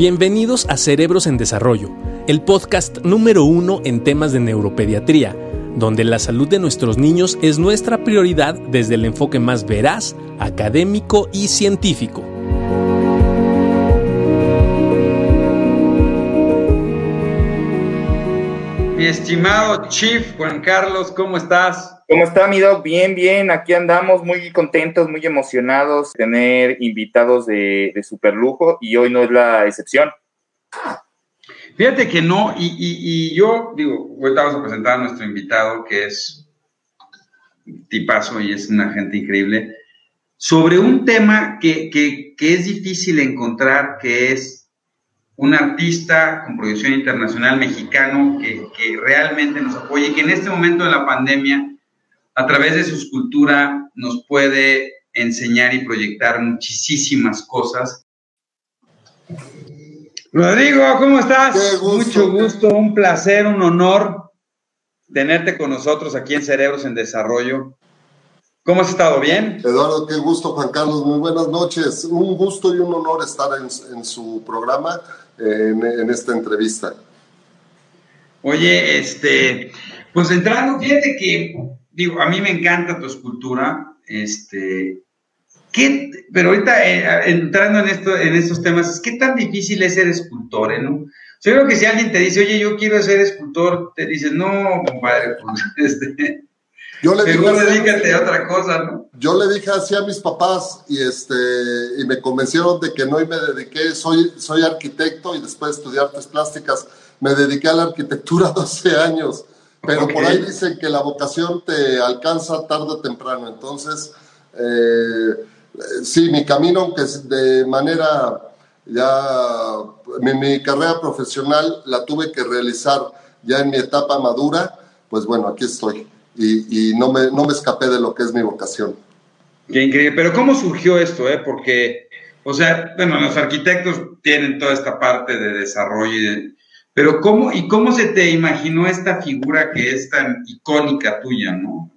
Bienvenidos a Cerebros en Desarrollo, el podcast número uno en temas de neuropediatría, donde la salud de nuestros niños es nuestra prioridad desde el enfoque más veraz, académico y científico. Mi estimado Chief Juan Carlos, ¿cómo estás? ¿Cómo está mi doc? Bien, bien, aquí andamos muy contentos, muy emocionados de tener invitados de, de super lujo y hoy no es la excepción. Fíjate que no, y, yo digo, hoy vamos a presentar a nuestro invitado que es tipazo y es una gente increíble, sobre un tema que, es difícil encontrar, que es un artista con proyección internacional mexicano que, realmente nos apoye que en este momento de la pandemia a través de su escultura nos puede enseñar y proyectar muchísimas cosas. Rodrigo, ¿cómo estás? Mucho gusto, un placer, un honor tenerte con nosotros aquí en Cerebros en Desarrollo. ¿Cómo has estado? ¿Bien? Eduardo, qué gusto, Juan Carlos. Muy buenas noches. Un gusto y un honor estar en, su programa, en, en, esta entrevista. Oye, este, pues entrando, fíjate que digo, a mí me encanta tu escultura, este, ¿qué, pero ahorita eh, entrando en, esto, en estos temas, ¿qué tan difícil es ser escultor, eh, no? Yo creo que si alguien te dice, oye, yo quiero ser escultor, te dices, no, compadre, pues, este, yo le dije, dedícate a otra cosa, ¿no? Yo le dije así a mis papás y este y me convencieron de que no y me dediqué, soy, soy arquitecto y después de estudiar artes plásticas me dediqué a la arquitectura 12 años. Pero por ahí dicen que la vocación te alcanza tarde o temprano. Entonces, eh, sí, mi camino, aunque de manera ya, mi, carrera profesional la tuve que realizar ya en mi etapa madura, pues bueno, aquí estoy. Y, no, me, no me escapé de lo que es mi vocación. Qué increíble. Pero ¿cómo surgió esto? Eh? Porque, o sea, bueno, los arquitectos tienen toda esta parte de desarrollo y de, pero ¿cómo, y cómo se te imaginó esta figura que es tan icónica tuya, no?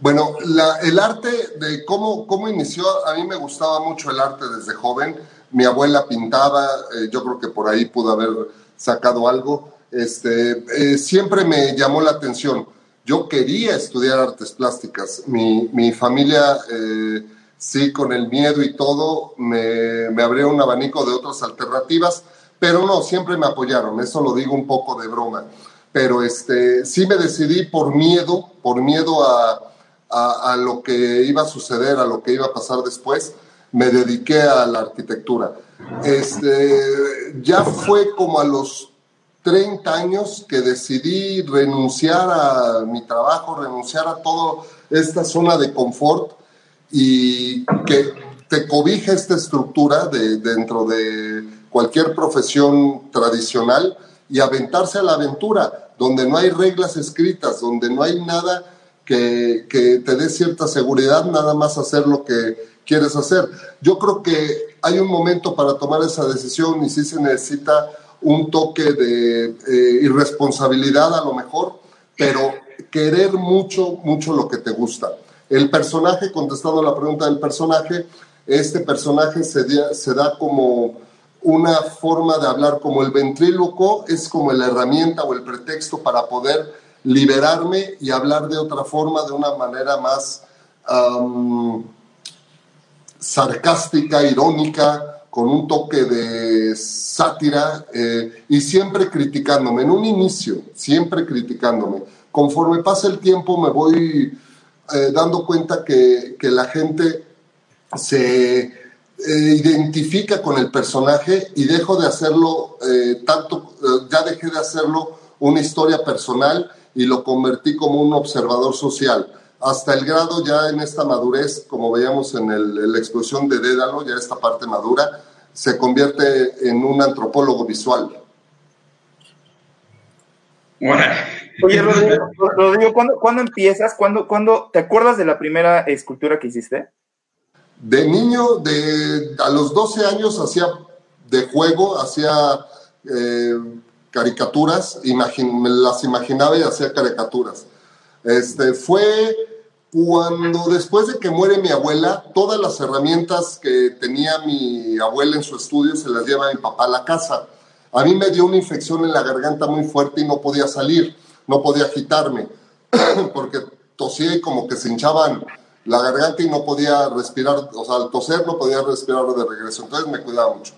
Bueno, el arte de cómo, cómo inició, a mí me gustaba mucho el arte desde joven. Mi abuela pintaba, eh, yo creo que por ahí pudo haber sacado algo. Este, eh, siempre me llamó la atención. Yo quería estudiar artes plásticas. Mi, mi familia, eh, sí, con el miedo y todo, me, me abrió un abanico de otras alternativas pero no, siempre me apoyaron, eso lo digo un poco de broma, pero este, sí me decidí por miedo, por miedo a, a, lo que iba a suceder, a lo que iba a pasar después, me dediqué a la arquitectura. Este, ya fue como a los 30 años que decidí renunciar a mi trabajo, renunciar a toda esta zona de confort y que te cobija esta estructura de, dentro de cualquier profesión tradicional y aventarse a la aventura, donde no hay reglas escritas, donde no hay nada que, te dé cierta seguridad, nada más hacer lo que quieres hacer. Yo creo que hay un momento para tomar esa decisión y sí se necesita un toque de eh, irresponsabilidad a lo mejor, pero querer mucho, mucho lo que te gusta. El personaje, contestando la pregunta del personaje, este personaje se, se da como una forma de hablar como el ventríloco es como la herramienta o el pretexto para poder liberarme y hablar de otra forma, de una manera más sarcástica, irónica, con un toque de sátira eh, y siempre criticándome. En un inicio, siempre criticándome. Conforme pasa el tiempo me voy eh, dando cuenta que, que la gente se eh, identifica con el personaje y dejo de hacerlo eh, tanto, eh, ya dejé de hacerlo una historia personal y lo convertí como un observador social. Hasta el grado ya en esta madurez, como veíamos en la explosión de Dédalo, ya esta parte madura, se convierte en un antropólogo visual. Oye, Rodrigo, ¿cuándo, empiezas? ¿Cuándo, ¿Cuándo, te acuerdas de la primera escultura que hiciste? De niño, de, a los 12 años hacía de juego, hacía eh, caricaturas, me las imaginaba y hacía caricaturas. Este, fue cuando después de que muere mi abuela, todas las herramientas que tenía mi abuela en su estudio se las lleva mi papá a la casa. A mí me dio una infección en la garganta muy fuerte y no podía salir, no podía agitarme, porque tosía y como que se hinchaban la garganta y no podía respirar, o sea, al toser no podía respirar de regreso, entonces me cuidaba mucho.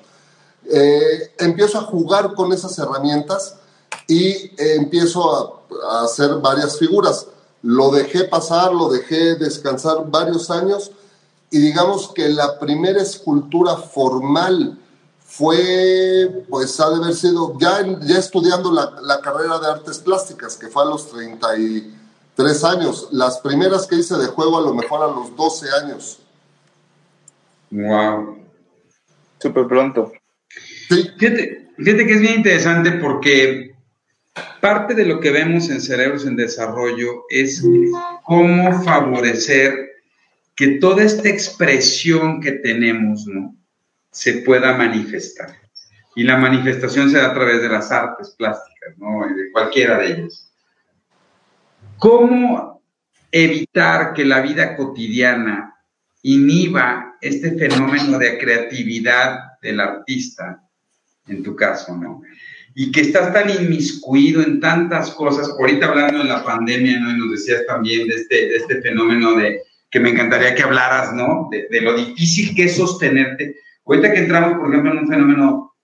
Eh, empiezo a jugar con esas herramientas y eh, empiezo a, a hacer varias figuras. Lo dejé pasar, lo dejé descansar varios años y digamos que la primera escultura formal fue, pues ha de haber sido, ya, ya estudiando la, la, carrera de artes plásticas, que fue a los 33 años. Las primeras que hice de juego a lo mejor a los 12 años. Wow. Súper pronto. Sí. Fíjate, fíjate que es bien interesante porque parte de lo que vemos en Cerebros en Desarrollo es cómo favorecer que toda esta expresión que tenemos ¿no? se pueda manifestar. Y la manifestación se da a través de las artes plásticas, ¿no? de cualquiera de ellas. ¿Cómo evitar que la vida cotidiana inhiba este fenómeno de creatividad del artista, en tu caso, ¿no? y que estás tan inmiscuido en tantas cosas, ahorita hablando de la pandemia, ¿no? Y nos decías también de este, de este fenómeno de que me encantaría que hablaras, ¿no? De, lo difícil que es sostenerte. Ahorita que entramos, por ejemplo, en un fenómeno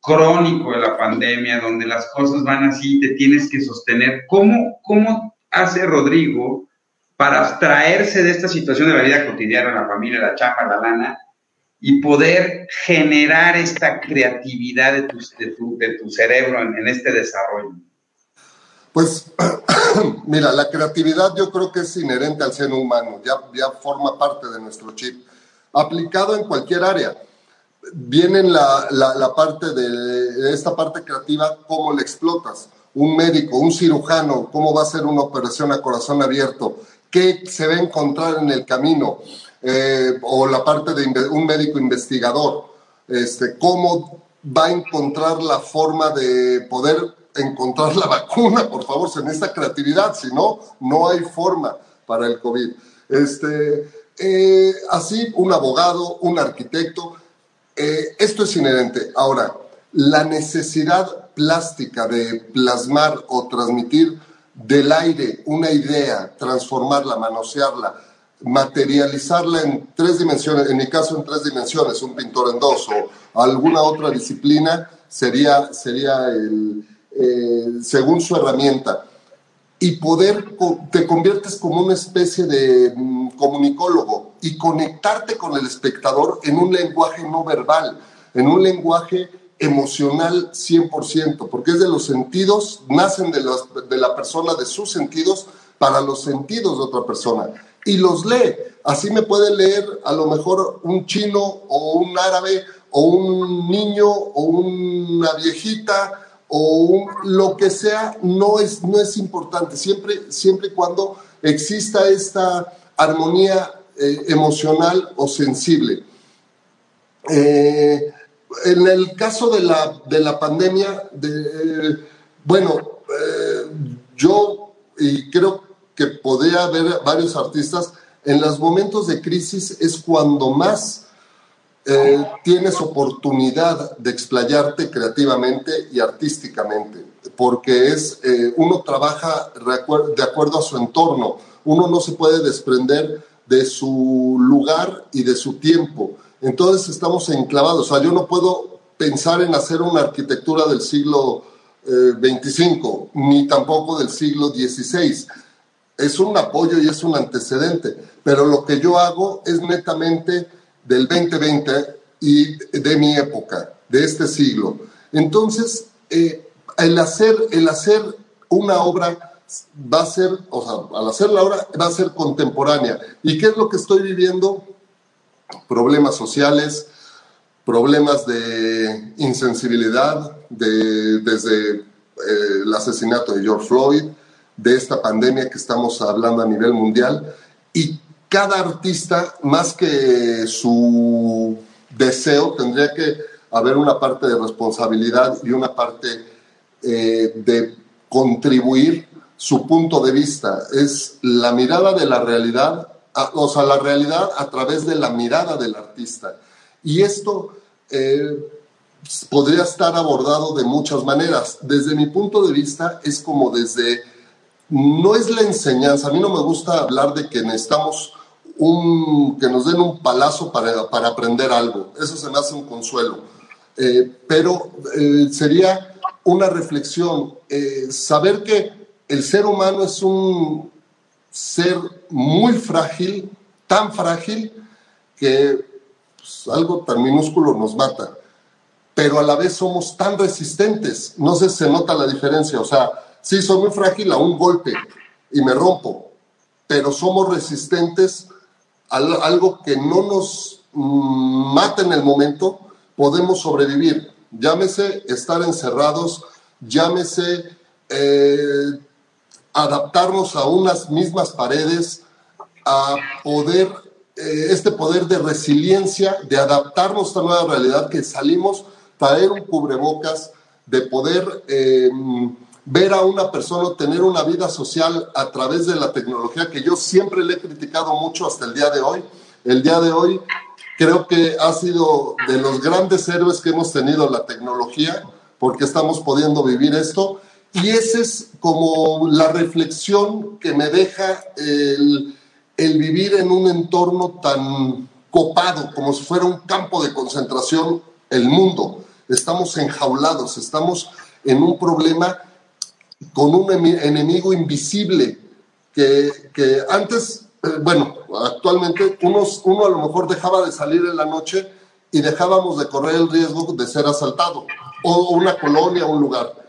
crónico de la pandemia, donde las cosas van así, te tienes que sostener. ¿Cómo, cómo hace Rodrigo para abstraerse de esta situación de la vida cotidiana, la familia, la chapa, la lana, y poder generar esta creatividad de tu, cerebro en, este desarrollo? Pues mira, la creatividad yo creo que es inherente al ser humano, ya, ya forma parte de nuestro chip, aplicado en cualquier área. Viene la, parte de esta parte creativa, cómo la explotas. Un médico, un cirujano, cómo va a hacer una operación a corazón abierto, qué se va a encontrar en el camino eh, o la parte de un médico investigador, este, cómo va a encontrar la forma de poder encontrar la vacuna, por favor, se necesita creatividad, si no, no hay forma para el COVID. Este, eh, así, un abogado, un arquitecto, eh, esto es inherente. Ahora, la necesidad plástica de plasmar o transmitir del aire una idea, transformarla, manosearla, materializarla en tres dimensiones, en mi caso en tres dimensiones, un pintor en dos o alguna otra disciplina, sería, sería el, eh, según su herramienta. Y poder, te conviertes como una especie de mm, comunicólogo y conectarte con el espectador en un lenguaje no verbal, en un lenguaje emocional 100%, porque es de los sentidos, nacen de, los, de la persona, de sus sentidos, para los sentidos de otra persona y los lee. Así me puede leer a lo mejor un chino o un árabe o un niño o una viejita o lo que sea, no es, no es importante, siempre, siempre cuando exista esta armonía eh, emocional o sensible. Eh, en el caso de la, de la pandemia, de, eh, bueno, eh, yo y creo que podría haber varios artistas, en los momentos de crisis es cuando más eh, tienes oportunidad de explayarte creativamente y artísticamente, porque es, uno trabaja de acuerdo a su entorno, uno no se puede desprender de su lugar y de su tiempo. Entonces estamos enclavados, o sea, yo no puedo pensar en hacer una arquitectura del siglo eh, 25, ni tampoco del siglo XVI es un apoyo y es un antecedente, pero lo que yo hago es netamente del 2020 y de mi época, de este siglo. Entonces, eh, el, hacer, el hacer una obra va a ser, o sea, al hacer la obra va a ser contemporánea. ¿Y qué es lo que estoy viviendo? Problemas sociales, problemas de insensibilidad, de, desde eh, el asesinato de George Floyd, de esta pandemia que estamos hablando a nivel mundial y cada artista, más que su deseo, tendría que haber una parte de responsabilidad y una parte eh, de contribuir su punto de vista, es la mirada de la realidad, o sea, la realidad a través de la mirada del artista. Y esto eh, podría estar abordado de muchas maneras. Desde mi punto de vista, es como desde, no es la enseñanza, a mí no me gusta hablar de que necesitamos un, que nos den un palazo para, para aprender algo, eso se me hace un consuelo, eh, pero eh, sería una reflexión, saber que el ser humano es un ser muy frágil, tan frágil que pues, algo tan minúsculo nos mata pero a la vez somos tan resistentes. No sé si se nota la diferencia. O sea, sí, soy muy frágil a un golpe y me rompo, pero somos resistentes a algo que no nos mm, mata en el momento, podemos sobrevivir. Llámese estar encerrados, llámese eh, adaptarnos a unas mismas paredes, a poder, eh, este poder de resiliencia, de adaptarnos a esta nueva realidad que salimos traer un cubrebocas, de poder eh, ver a una persona tener una vida social a través de la tecnología, que yo siempre le he criticado mucho hasta el día de hoy. El día de hoy creo que ha sido de los grandes héroes que hemos tenido la tecnología, porque estamos pudiendo vivir esto. Y esa es como la reflexión que me deja el, vivir en un entorno tan copado, como si fuera un campo de concentración, el mundo estamos enjaulados, estamos en un problema con un enemigo invisible que, que antes, eh, bueno, actualmente uno a lo mejor dejaba de salir en la noche y dejábamos de correr el riesgo de ser asaltado, o una colonia, un lugar.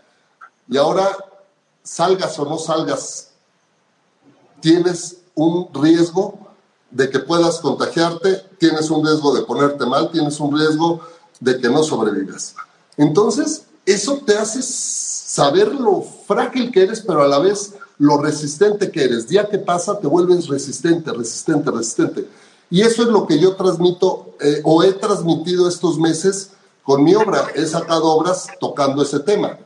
Y ahora, salgas o no salgas, tienes un riesgo de que puedas contagiarte, tienes un riesgo de ponerte mal, tienes un riesgo de que no sobrevivas. Entonces, eso te hace saber lo frágil que eres, pero a la vez lo resistente que eres. Día que pasa, te vuelves resistente, resistente, resistente. Y eso es lo que yo transmito eh, o he transmitido estos meses con mi obra. He sacado obras tocando ese tema.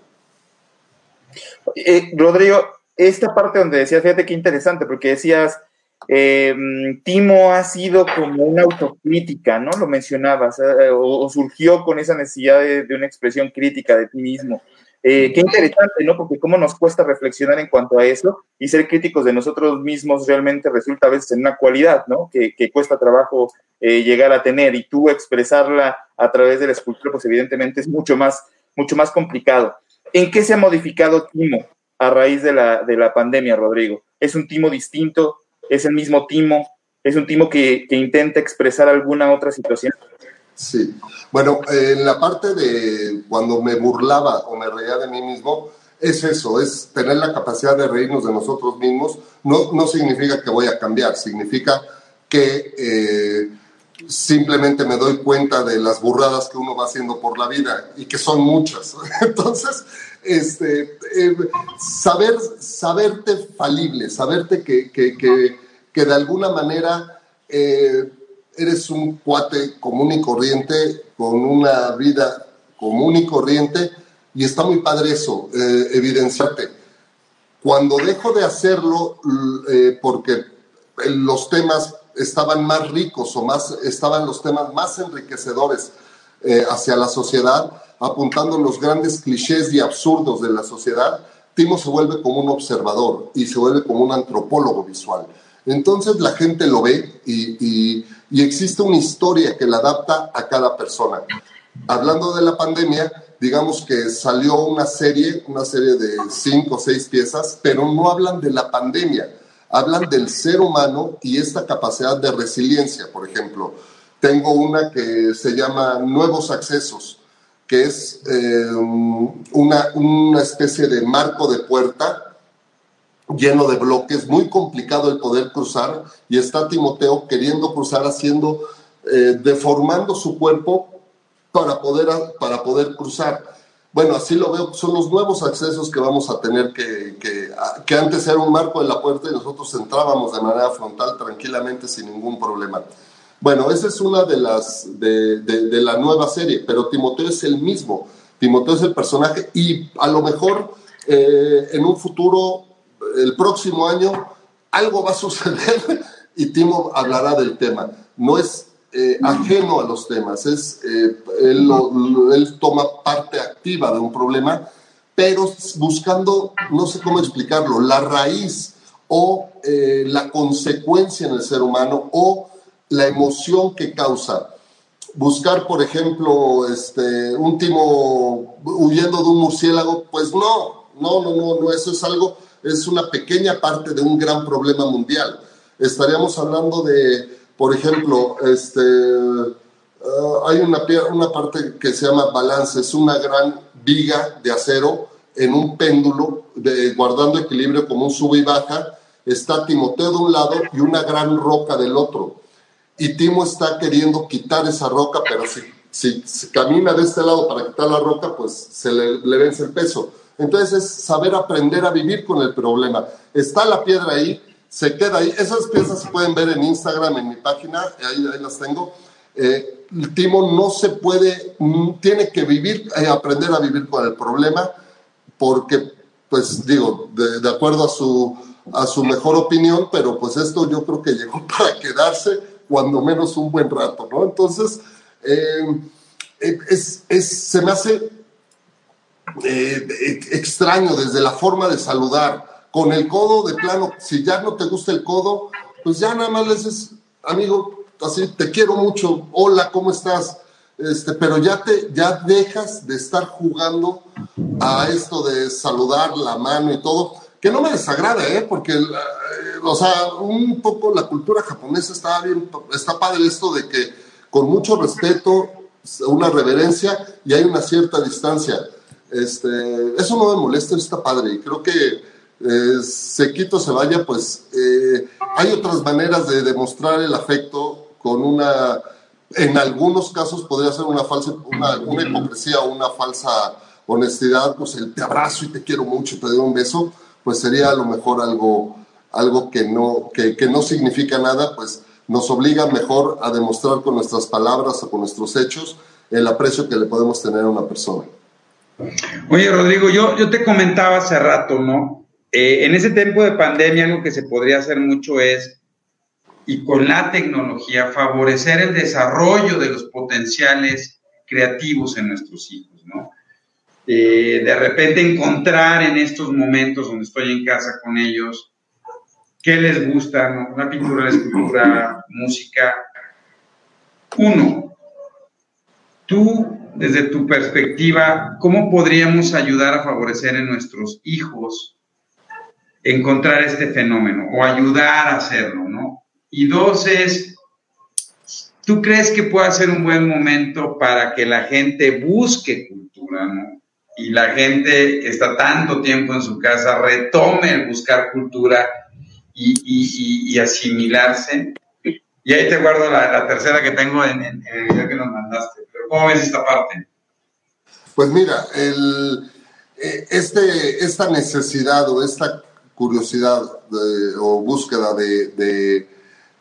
Eh, Rodrigo, esta parte donde decías, fíjate qué interesante, porque decías, eh, Timo ha sido como una autocrítica, ¿no? Lo mencionabas, eh, o, surgió con esa necesidad de, una expresión crítica de ti mismo. Eh, qué interesante, ¿no? Porque cómo nos cuesta reflexionar en cuanto a eso y ser críticos de nosotros mismos realmente resulta a veces en una cualidad, ¿no? Que, cuesta trabajo llegar a tener y tú expresarla a través de la escultura, pues evidentemente es mucho más, mucho más complicado. ¿En qué se ha modificado Timo a raíz de la, de la pandemia, Rodrigo? ¿Es un Timo distinto? es el mismo timo, es un timo que, intenta expresar alguna otra situación. Sí, bueno, en la parte de cuando me burlaba o me reía de mí mismo, es eso, es tener la capacidad de reírnos de nosotros mismos. No, no significa que voy a cambiar, significa que eh, simplemente me doy cuenta de las burradas que uno va haciendo por la vida y que son muchas. Entonces, este, eh, saber, saberte falible, saberte que, que, que, de alguna manera eh, eres un cuate común y corriente, con una vida común y corriente, y está muy padre eso, eh, evidenciarte. Cuando dejo de hacerlo, porque los temas estaban más ricos o más, estaban los temas más enriquecedores hacia la sociedad, apuntando los grandes clichés y absurdos de la sociedad, Timo se vuelve como un observador y se vuelve como un antropólogo visual. Entonces la gente lo ve y, existe una historia que la adapta a cada persona. Hablando de la pandemia, digamos que salió una serie, una serie de cinco o seis piezas, pero no hablan de la pandemia, hablan del ser humano y esta capacidad de resiliencia, por ejemplo. Tengo una que se llama Nuevos Accesos, que es eh, una, una especie de marco de puerta lleno de bloques, muy complicado el poder cruzar, y está Timoteo queriendo cruzar, haciendo, eh, deformando su cuerpo para poder, para poder cruzar. Bueno, así lo veo, son los nuevos accesos que vamos a tener que, que, antes era un marco de la puerta y nosotros entrábamos de manera frontal tranquilamente sin ningún problema. Bueno, esa es una de las de, de, la nueva serie, pero Timoteo es el mismo. Timoteo es el personaje y a lo mejor eh, en un futuro el próximo año algo va a suceder y Timo hablará del tema. No es eh, ajeno a los temas, es, eh, él, toma parte activa de un problema, pero buscando, no sé cómo explicarlo, la raíz o eh, la consecuencia en el ser humano o la emoción que causa. Buscar, por ejemplo, este, un timo huyendo de un murciélago, pues no, no, no, no, no, eso es algo, es una pequeña parte de un gran problema mundial. Estaríamos hablando de, por ejemplo, este, ah, hay una, una parte que se llama balance, es una gran viga de acero en un péndulo, de, guardando equilibrio como un sube y baja, está Timoteo de un lado y una gran roca del otro. Y Timo está queriendo quitar esa roca, pero si, si, camina de este lado para quitar la roca, pues se le, le, vence el peso. Entonces es saber aprender a vivir con el problema. Está la piedra ahí, se queda ahí. Esas piezas se pueden ver en Instagram, en mi página, ahí, ahí las tengo. Eh, Timo no se puede, mm, tiene que vivir, eh, aprender a vivir con el problema, porque, pues digo, de, acuerdo a su a su mejor opinión, pero pues esto yo creo que llegó para quedarse cuando menos un buen rato, ¿no? Entonces, eh, es, es, se me hace eh, extraño desde la forma de saludar, con el codo de plano, si ya no te gusta el codo, pues ya nada más le dices, amigo, así, te quiero mucho, hola, ¿cómo estás? Este, pero ya te ya dejas de estar jugando a esto de saludar la mano y todo que no me desagrada, ¿eh? porque, eh, o sea, un poco la cultura japonesa está bien, está padre esto de que con mucho respeto, una reverencia y hay una cierta distancia. Este, eso no me molesta, está padre. Y creo que eh, se quito, se vaya, pues eh, hay otras maneras de demostrar el afecto con una, en algunos casos podría ser una falsa, una, hipocresía o una falsa honestidad, pues el te abrazo y te quiero mucho, te doy un beso pues sería a lo mejor algo, algo que, no, que, no significa nada, pues nos obliga mejor a demostrar con nuestras palabras o con nuestros hechos el aprecio que le podemos tener a una persona. Oye, Rodrigo, yo, yo te comentaba hace rato, ¿no? Eh, en ese tiempo de pandemia algo que se podría hacer mucho es, y con la tecnología, favorecer el desarrollo de los potenciales creativos en nuestros hijos, ¿no? Eh, de repente encontrar en estos momentos donde estoy en casa con ellos, qué les gusta, ¿no? una pintura, la escultura, música. Uno, tú, desde tu perspectiva, ¿cómo podríamos ayudar a favorecer en nuestros hijos encontrar este fenómeno o ayudar a hacerlo, ¿no? Y dos es, ¿tú crees que puede ser un buen momento para que la gente busque cultura, ¿no? y la gente que está tanto tiempo en su casa retome el buscar cultura y, asimilarse. Y ahí te guardo la, tercera que tengo en, el video que nos mandaste. Pero ¿cómo ves esta parte? Pues mira, el, eh, este, esta necesidad o esta curiosidad o búsqueda de,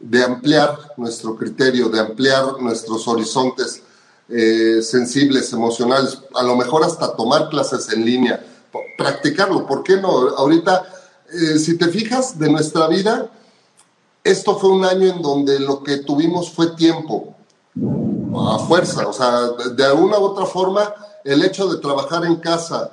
de ampliar nuestro criterio, de ampliar nuestros horizontes, eh, sensibles, emocionales, a lo mejor hasta tomar clases en línea, practicarlo, ¿por qué no? Ahorita, eh, si te fijas de nuestra vida, esto fue un año en donde lo que tuvimos fue tiempo, a fuerza, o sea, de alguna u otra forma, el hecho de trabajar en casa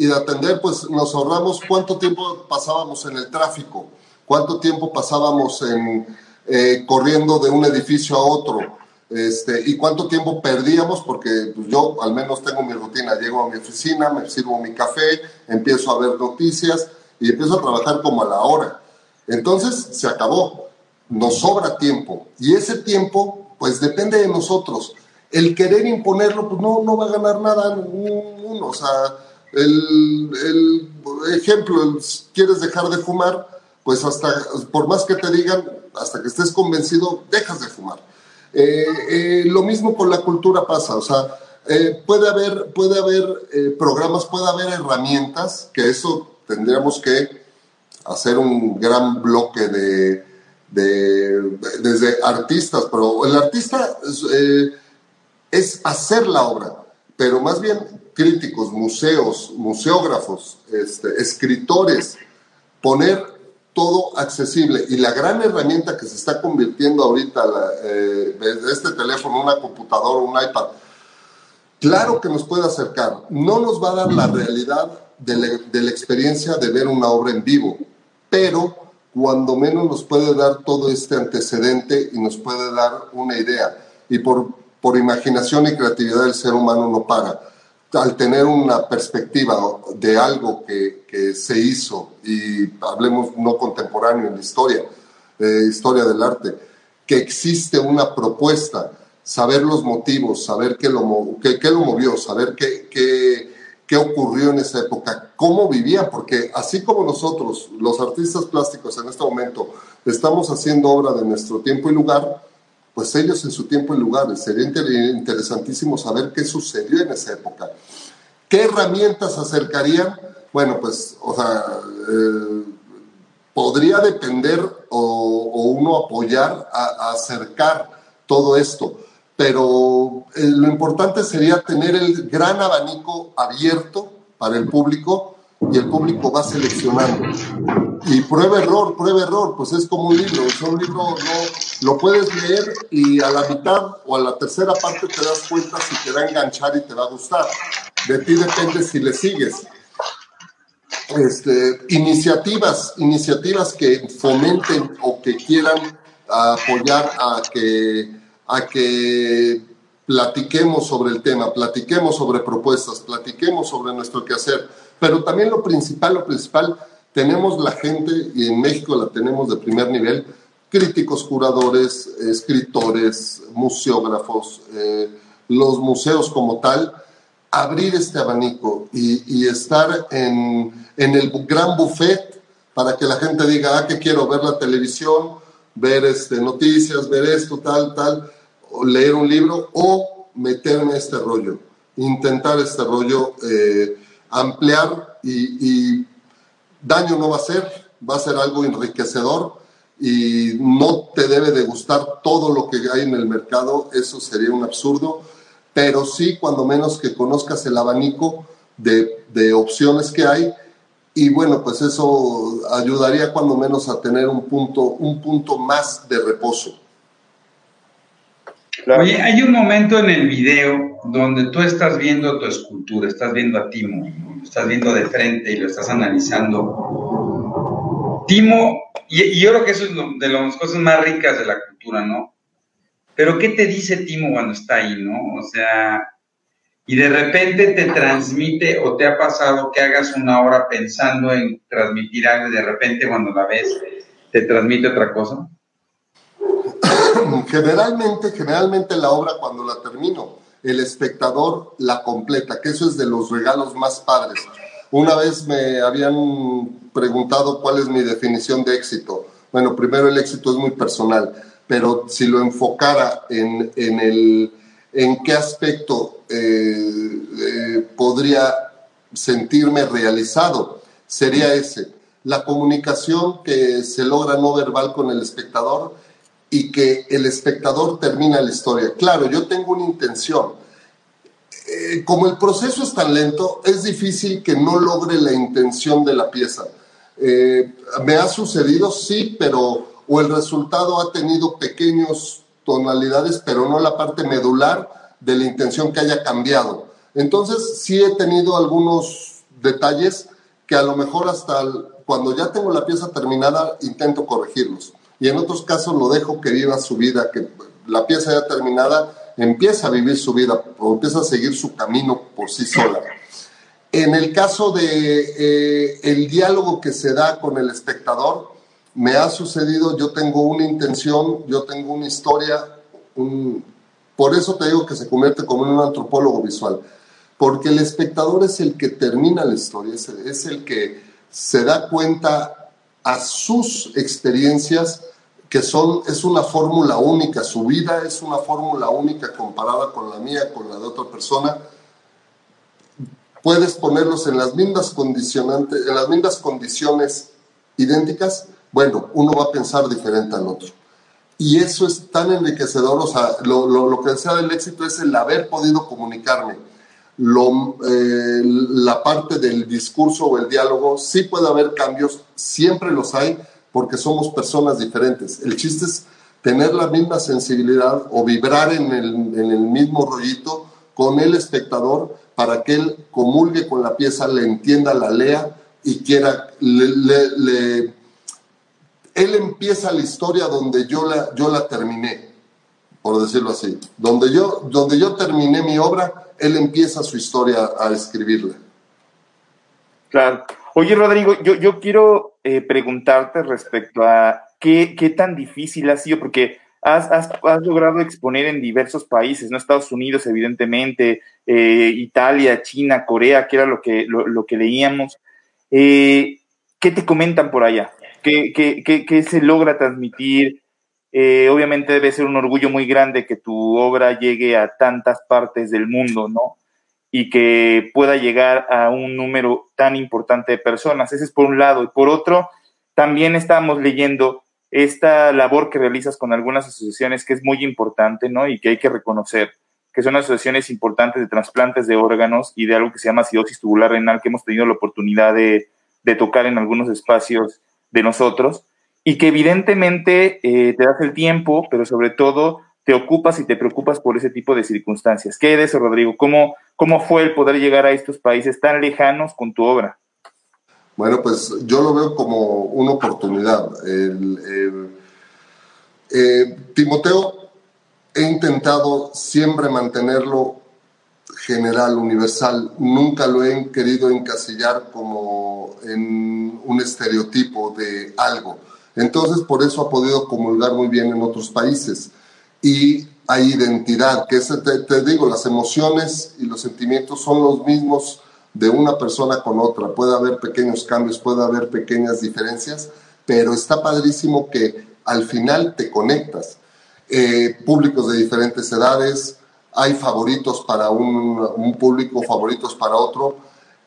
y de atender, pues nos ahorramos cuánto tiempo pasábamos en el tráfico, cuánto tiempo pasábamos en, eh, corriendo de un edificio a otro, este, y cuánto tiempo perdíamos, porque pues, yo al menos tengo mi rutina, llego a mi oficina, me sirvo mi café, empiezo a ver noticias y empiezo a trabajar como a la hora. Entonces se acabó, nos sobra tiempo y ese tiempo pues depende de nosotros. El querer imponerlo pues no, no va a ganar nada uno, o sea, el, el ejemplo, quieres dejar de fumar, pues hasta, por más que te digan, hasta que estés convencido, dejas de fumar. Eh, eh, lo mismo con la cultura pasa, o sea, eh, puede haber, puede haber programas, puede haber herramientas, que eso tendríamos que hacer un gran bloque de, desde artistas, pero el artista es, hacer la obra, pero más bien críticos, museos, museógrafos, este, escritores, poner todo accesible y la gran herramienta que se está convirtiendo ahorita eh, este teléfono, una computadora, un iPad, claro que nos puede acercar, no nos va a dar la realidad de la, de la experiencia de ver una obra en vivo, pero cuando menos nos puede dar todo este antecedente y nos puede dar una idea. Y por, por imaginación y creatividad el ser humano no para. Al tener una perspectiva de algo que, que se hizo, y hablemos no contemporáneo en la historia, eh, historia del arte, que existe una propuesta, saber los motivos, saber qué lo, qué, lo movió, saber qué, qué, qué ocurrió en esa época, cómo vivían, porque así como nosotros, los artistas plásticos en este momento, estamos haciendo obra de nuestro tiempo y lugar, pues ellos en su tiempo y lugar. Sería interesantísimo saber qué sucedió en esa época. ¿Qué herramientas acercarían? Bueno, pues, o sea, eh, podría depender o, uno apoyar a acercar todo esto pero eh, lo importante sería tener el gran abanico abierto para el público y el público va seleccionando. Y prueba error, prueba error, pues es como un libro, es un libro, no, lo puedes leer y a la mitad o a la tercera parte te das cuenta si te va a enganchar y te va a gustar. De ti depende si le sigues. Este, iniciativas, iniciativas que fomenten o que quieran apoyar a que a que platiquemos sobre el tema, platiquemos sobre propuestas, platiquemos sobre nuestro quehacer. Pero también lo principal, lo principal, tenemos la gente, y en México la tenemos de primer nivel, críticos, curadores, escritores, museógrafos, eh, los museos como tal, abrir este abanico y, estar en, en, el gran buffet para que la gente diga, ah, que quiero ver la televisión, ver este, noticias, ver esto, tal, tal leer un libro o meterme este rollo, intentar este rollo, eh, ampliar y, daño no va a ser, va a ser algo enriquecedor y no te debe de gustar todo lo que hay en el mercado, eso sería un absurdo, pero sí cuando menos que conozcas el abanico de, de opciones que hay y bueno, pues eso ayudaría cuando menos a tener un punto, un punto más de reposo. Oye, hay un momento en el video donde tú estás viendo tu escultura, estás viendo a Timo, lo estás viendo de frente y lo estás analizando. Timo, y, yo creo que eso es de las cosas más ricas de la cultura, ¿no? Pero ¿qué te dice Timo cuando está ahí, no? O sea, y de repente te transmite o te ha pasado que hagas una hora pensando en transmitir algo y de repente cuando la ves te transmite otra cosa. generalmente, generalmente la obra cuando la termino, el espectador la completa, que eso es de los regalos más padres. Una vez me habían preguntado cuál es mi definición de éxito. Bueno, primero el éxito es muy personal, pero si lo enfocara en, en, el, en qué aspecto eh, eh, podría sentirme realizado, sería ese. La comunicación que se logra no verbal con el espectador y que el espectador termina la historia. Claro, yo tengo una intención. Eh, como el proceso es tan lento, es difícil que no logre la intención de la pieza. Eh, me ha sucedido, sí, pero o el resultado ha tenido pequeños tonalidades, pero no la parte medular de la intención que haya cambiado. Entonces, sí he tenido algunos detalles que a lo mejor hasta cuando ya tengo la pieza terminada intento corregirlos y en otros casos lo dejo que viva su vida, que la pieza ya terminada empieza a vivir su vida o empieza a seguir su camino por sí sola. En el caso de eh, el diálogo que se da con el espectador, me ha sucedido, yo tengo una intención, yo tengo una historia, por eso te digo que se convierte como en un antropólogo visual, porque el espectador es el que termina la historia, es es el que se da cuenta a sus experiencias que son, es una fórmula única, su vida es una fórmula única comparada con la mía, con la de otra persona. Puedes ponerlos en las mismas condicionantes, en las mismas condiciones idénticas, bueno, uno va a pensar diferente al otro. Y eso es tan enriquecedor, o sea, lo, lo, lo que sea del éxito es el haber podido comunicarme. lo, eh, la parte del discurso o el diálogo, sí puede haber cambios, siempre los hay, porque somos personas diferentes. El chiste es tener la misma sensibilidad o vibrar en el, en el mismo rollito con el espectador para que él comulgue con la pieza, le entienda, la lea y quiera, le, él empieza la historia donde yo la, yo la terminé, por decirlo así. Donde yo, donde yo terminé mi obra, él empieza su historia a escribirla. Claro. Oye, Rodrigo, yo, yo quiero eh, preguntarte respecto a qué, qué, tan difícil ha sido, porque has, has, has, logrado exponer en diversos países, ¿no? Estados Unidos, evidentemente, eh, Italia, China, Corea, que era lo que, lo, lo que leíamos. Eh, ¿Qué te comentan por allá? ¿Qué, qué, qué, qué se logra transmitir? Eh, obviamente debe ser un orgullo muy grande que tu obra llegue a tantas partes del mundo, ¿no? Y que pueda llegar a un número tan importante de personas. Ese es por un lado. Y por otro, también estamos leyendo esta labor que realizas con algunas asociaciones que es muy importante, ¿no? Y que hay que reconocer, que son asociaciones importantes de trasplantes de órganos y de algo que se llama acidosis tubular renal, que hemos tenido la oportunidad de, de tocar en algunos espacios de nosotros y que evidentemente eh, te das el tiempo, pero sobre todo te ocupas y te preocupas por ese tipo de circunstancias. ¿Qué de eso, Rodrigo? ¿Cómo, ¿Cómo fue el poder llegar a estos países tan lejanos con tu obra? Bueno, pues yo lo veo como una oportunidad. Eh, Timoteo, he intentado siempre mantenerlo general, universal. Nunca lo he querido encasillar como en un estereotipo de algo. Entonces, por eso ha podido comulgar muy bien en otros países. Y hay identidad, que es, te, te, digo, las emociones y los sentimientos son los mismos de una persona con otra. Puede haber pequeños cambios, puede haber pequeñas diferencias, pero está padrísimo que al final te conectas. Eh, públicos de diferentes edades, hay favoritos para un, un público, favoritos para otro.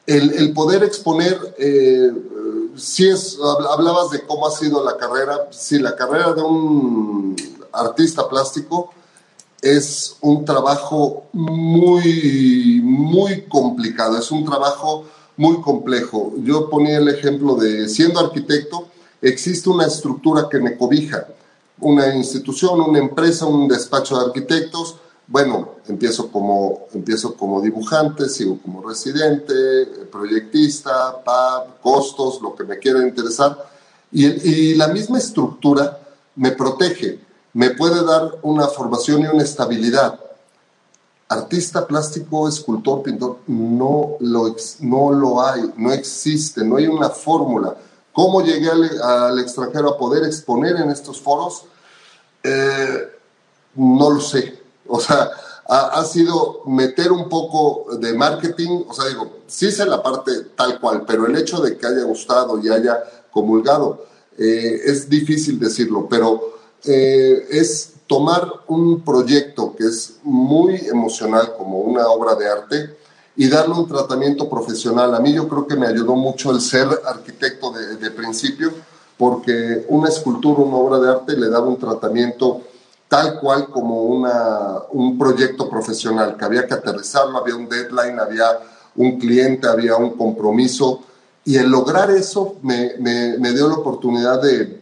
El, el poder exponer, eh, si es, hablabas de cómo ha sido la carrera, si la carrera de un artista plástico es un trabajo muy, muy complicado, es un trabajo muy complejo. Yo ponía el ejemplo de, siendo arquitecto, existe una estructura que me cobija, una institución, una empresa, un despacho de arquitectos, bueno, empiezo como, empiezo como dibujante, sigo como residente, proyectista, PAP, costos, lo que me quiera interesar. Y, y, la misma estructura me protege, me puede dar una formación y una estabilidad. Artista plástico, escultor, pintor, no lo, no lo hay, no existe, no hay una fórmula. ¿Cómo llegué al, extranjero a poder exponer en estos foros? Eh, no lo sé o sea, ha, ha, sido meter un poco de marketing, o sea, digo, sí sé la parte tal cual, pero el hecho de que haya gustado y haya comulgado, eh, es difícil decirlo, pero eh, es tomar un proyecto que es muy emocional como una obra de arte y darle un tratamiento profesional. A mí yo creo que me ayudó mucho el ser arquitecto de, de principio, porque una escultura, una obra de arte le daba un tratamiento tal cual como una, un proyecto profesional, que había que aterrizarlo, había un deadline, había un cliente, había un compromiso. Y el lograr eso me, me, me dio la oportunidad de,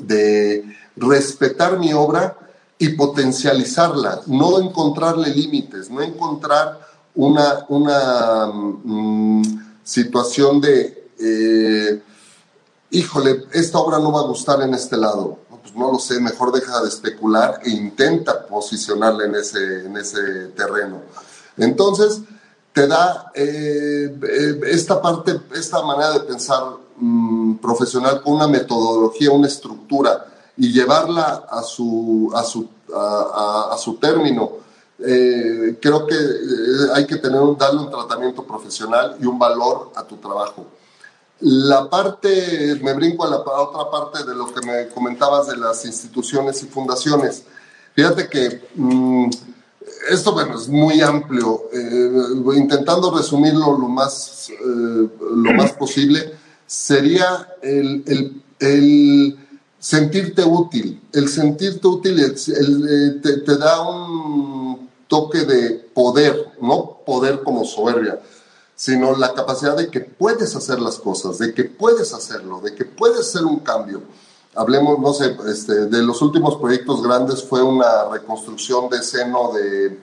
de respetar mi obra y potencializarla, no encontrarle límites, no encontrar una, una mmm, situación de, eh, híjole, esta obra no va a gustar en este lado pues no lo sé, mejor deja de especular e intenta posicionarle en ese, en ese terreno. Entonces, te da eh, eh, esta parte, esta manera de pensar mmm, profesional con una metodología, una estructura y llevarla a su, a su, a, a, a su término. Eh, creo que eh, hay que tener darle un tratamiento profesional y un valor a tu trabajo. La parte, me brinco a la a otra parte de lo que me comentabas de las instituciones y fundaciones. Fíjate que mmm, esto, bueno, es muy amplio. Eh, intentando resumirlo lo más, eh, lo más posible, sería el, el, el, sentirte útil. El sentirte útil eh, te, te, da un toque de poder, no poder como soberbia, sino la capacidad de que puedes hacer las cosas, de que puedes hacerlo, de que puedes hacer un cambio. Hablemos, no sé, este, de los últimos proyectos grandes fue una reconstrucción de seno de,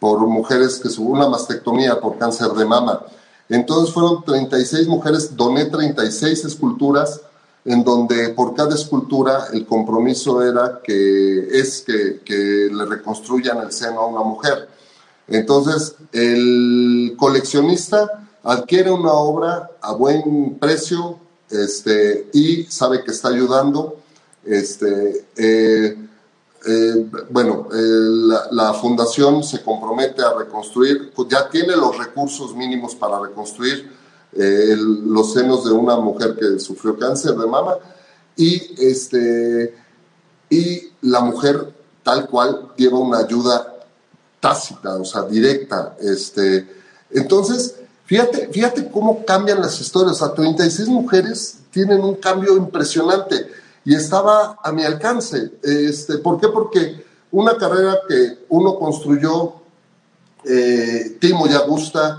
por mujeres que hubo una mastectomía por cáncer de mama. Entonces fueron 36 mujeres, doné 36 esculturas en donde por cada escultura el compromiso era que es que, que, le reconstruyan el seno a una mujer. Entonces, el coleccionista adquiere una obra a buen precio este, y sabe que está ayudando. Este, eh, eh, bueno, eh, la, la, fundación se compromete a reconstruir, ya tiene los recursos mínimos para reconstruir eh, los senos de una mujer que sufrió cáncer de mama y, este, y la mujer tal cual lleva una ayuda tácita, o sea, directa. Este, entonces, fíjate, fíjate cómo cambian las historias. O 36 mujeres tienen un cambio impresionante y estaba a mi alcance. Este, ¿Por qué? Porque una carrera que uno construyó, eh, Timo ya gusta,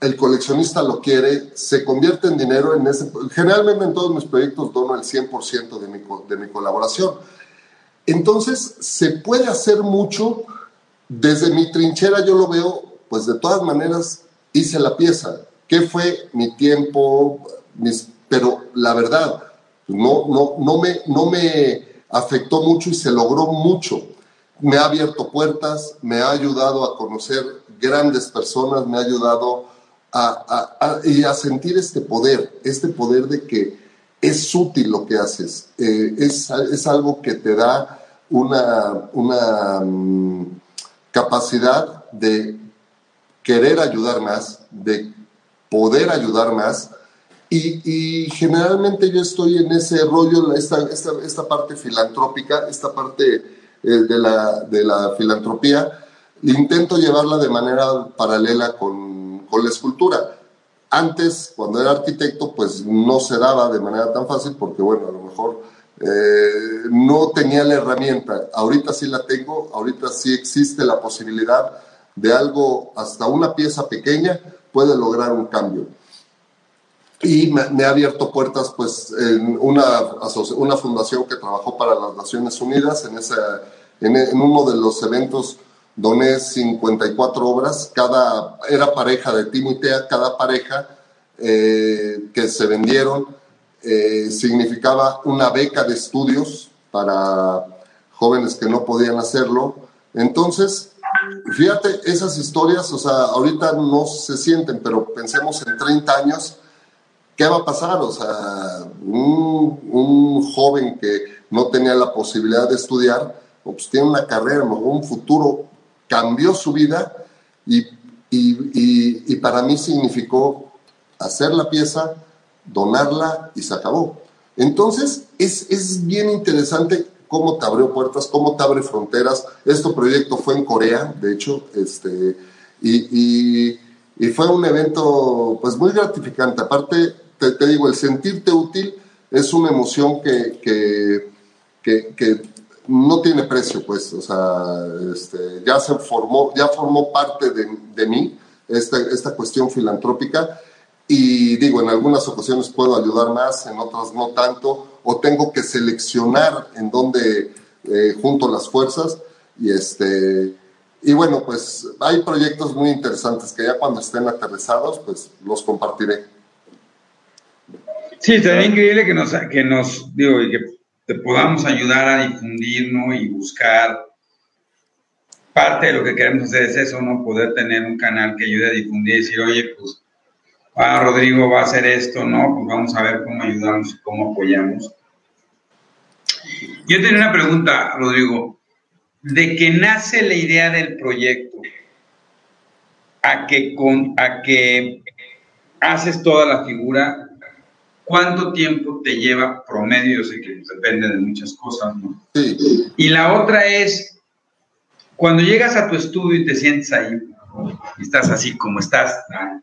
el coleccionista lo quiere, se convierte en dinero en ese... Generalmente en todos mis proyectos dono el 100% de mi, de mi colaboración. Entonces, se puede hacer mucho. Desde mi trinchera yo lo veo, pues de todas maneras hice la pieza. ¿Qué fue mi tiempo? Mis, pero la verdad, no, no, no, me, no me afectó mucho y se logró mucho. Me ha abierto puertas, me ha ayudado a conocer grandes personas, me ha ayudado a, y a sentir este poder, este poder de que es útil lo que haces, eh, es, es, algo que te da una, una mm, capacidad de querer ayudar más, de poder ayudar más. Y, y generalmente yo estoy en ese rollo, esta, esta, esta parte filantrópica, esta parte eh, de, la, de la filantropía, intento llevarla de manera paralela con con la escultura. Antes, cuando era arquitecto, pues no se daba de manera tan fácil porque, bueno, a lo mejor eh, no tenía la herramienta. Ahorita sí la tengo, ahorita sí existe la posibilidad de algo, hasta una pieza pequeña puede lograr un cambio. Y me, ha abierto puertas, pues, en una, una fundación que trabajó para las Naciones Unidas, en, esa, en, en uno de los eventos doné 54 obras, cada, era pareja de Timo y Tea, cada pareja eh, que se vendieron eh, significaba una beca de estudios para jóvenes que no podían hacerlo. Entonces, fíjate, esas historias, o sea, ahorita no se sienten, pero pensemos en 30 años, ¿qué va a pasar? O sea, un, joven que no tenía la posibilidad de estudiar, pues tiene una carrera, un futuro cambió su vida y, y, para mí significó hacer la pieza, donarla y se acabó. Entonces, es, es bien interesante cómo te abrió puertas, cómo te abre fronteras. Este proyecto fue en Corea, de hecho, este, y, y, fue un evento pues muy gratificante. Aparte, te, te, digo, el sentirte útil es una emoción que, que, que no tiene precio, pues, o sea, este, ya se formó, ya formó parte de, de mí esta, esta cuestión filantrópica y digo, en algunas ocasiones puedo ayudar más, en otras no tanto, o tengo que seleccionar en dónde eh, junto las fuerzas y este y bueno, pues hay proyectos muy interesantes que ya cuando estén aterrizados, pues los compartiré. Sí, sería increíble que nos, que nos digo, y que te podamos ayudar a difundir, ¿no? Y buscar. Parte de lo que queremos hacer es eso, ¿no? Poder tener un canal que ayude a difundir y decir, oye, pues, ah, Rodrigo va a hacer esto, ¿no? Pues vamos a ver cómo ayudamos y cómo apoyamos. Yo tenía una pregunta, Rodrigo. De que nace la idea del proyecto a que, con, a que haces toda la figura, ¿cuánto tiempo te lleva promedio? Yo sé que depende de muchas cosas, ¿no? Sí. Y la otra es, cuando llegas a tu estudio y te sientes ahí, y estás así como estás,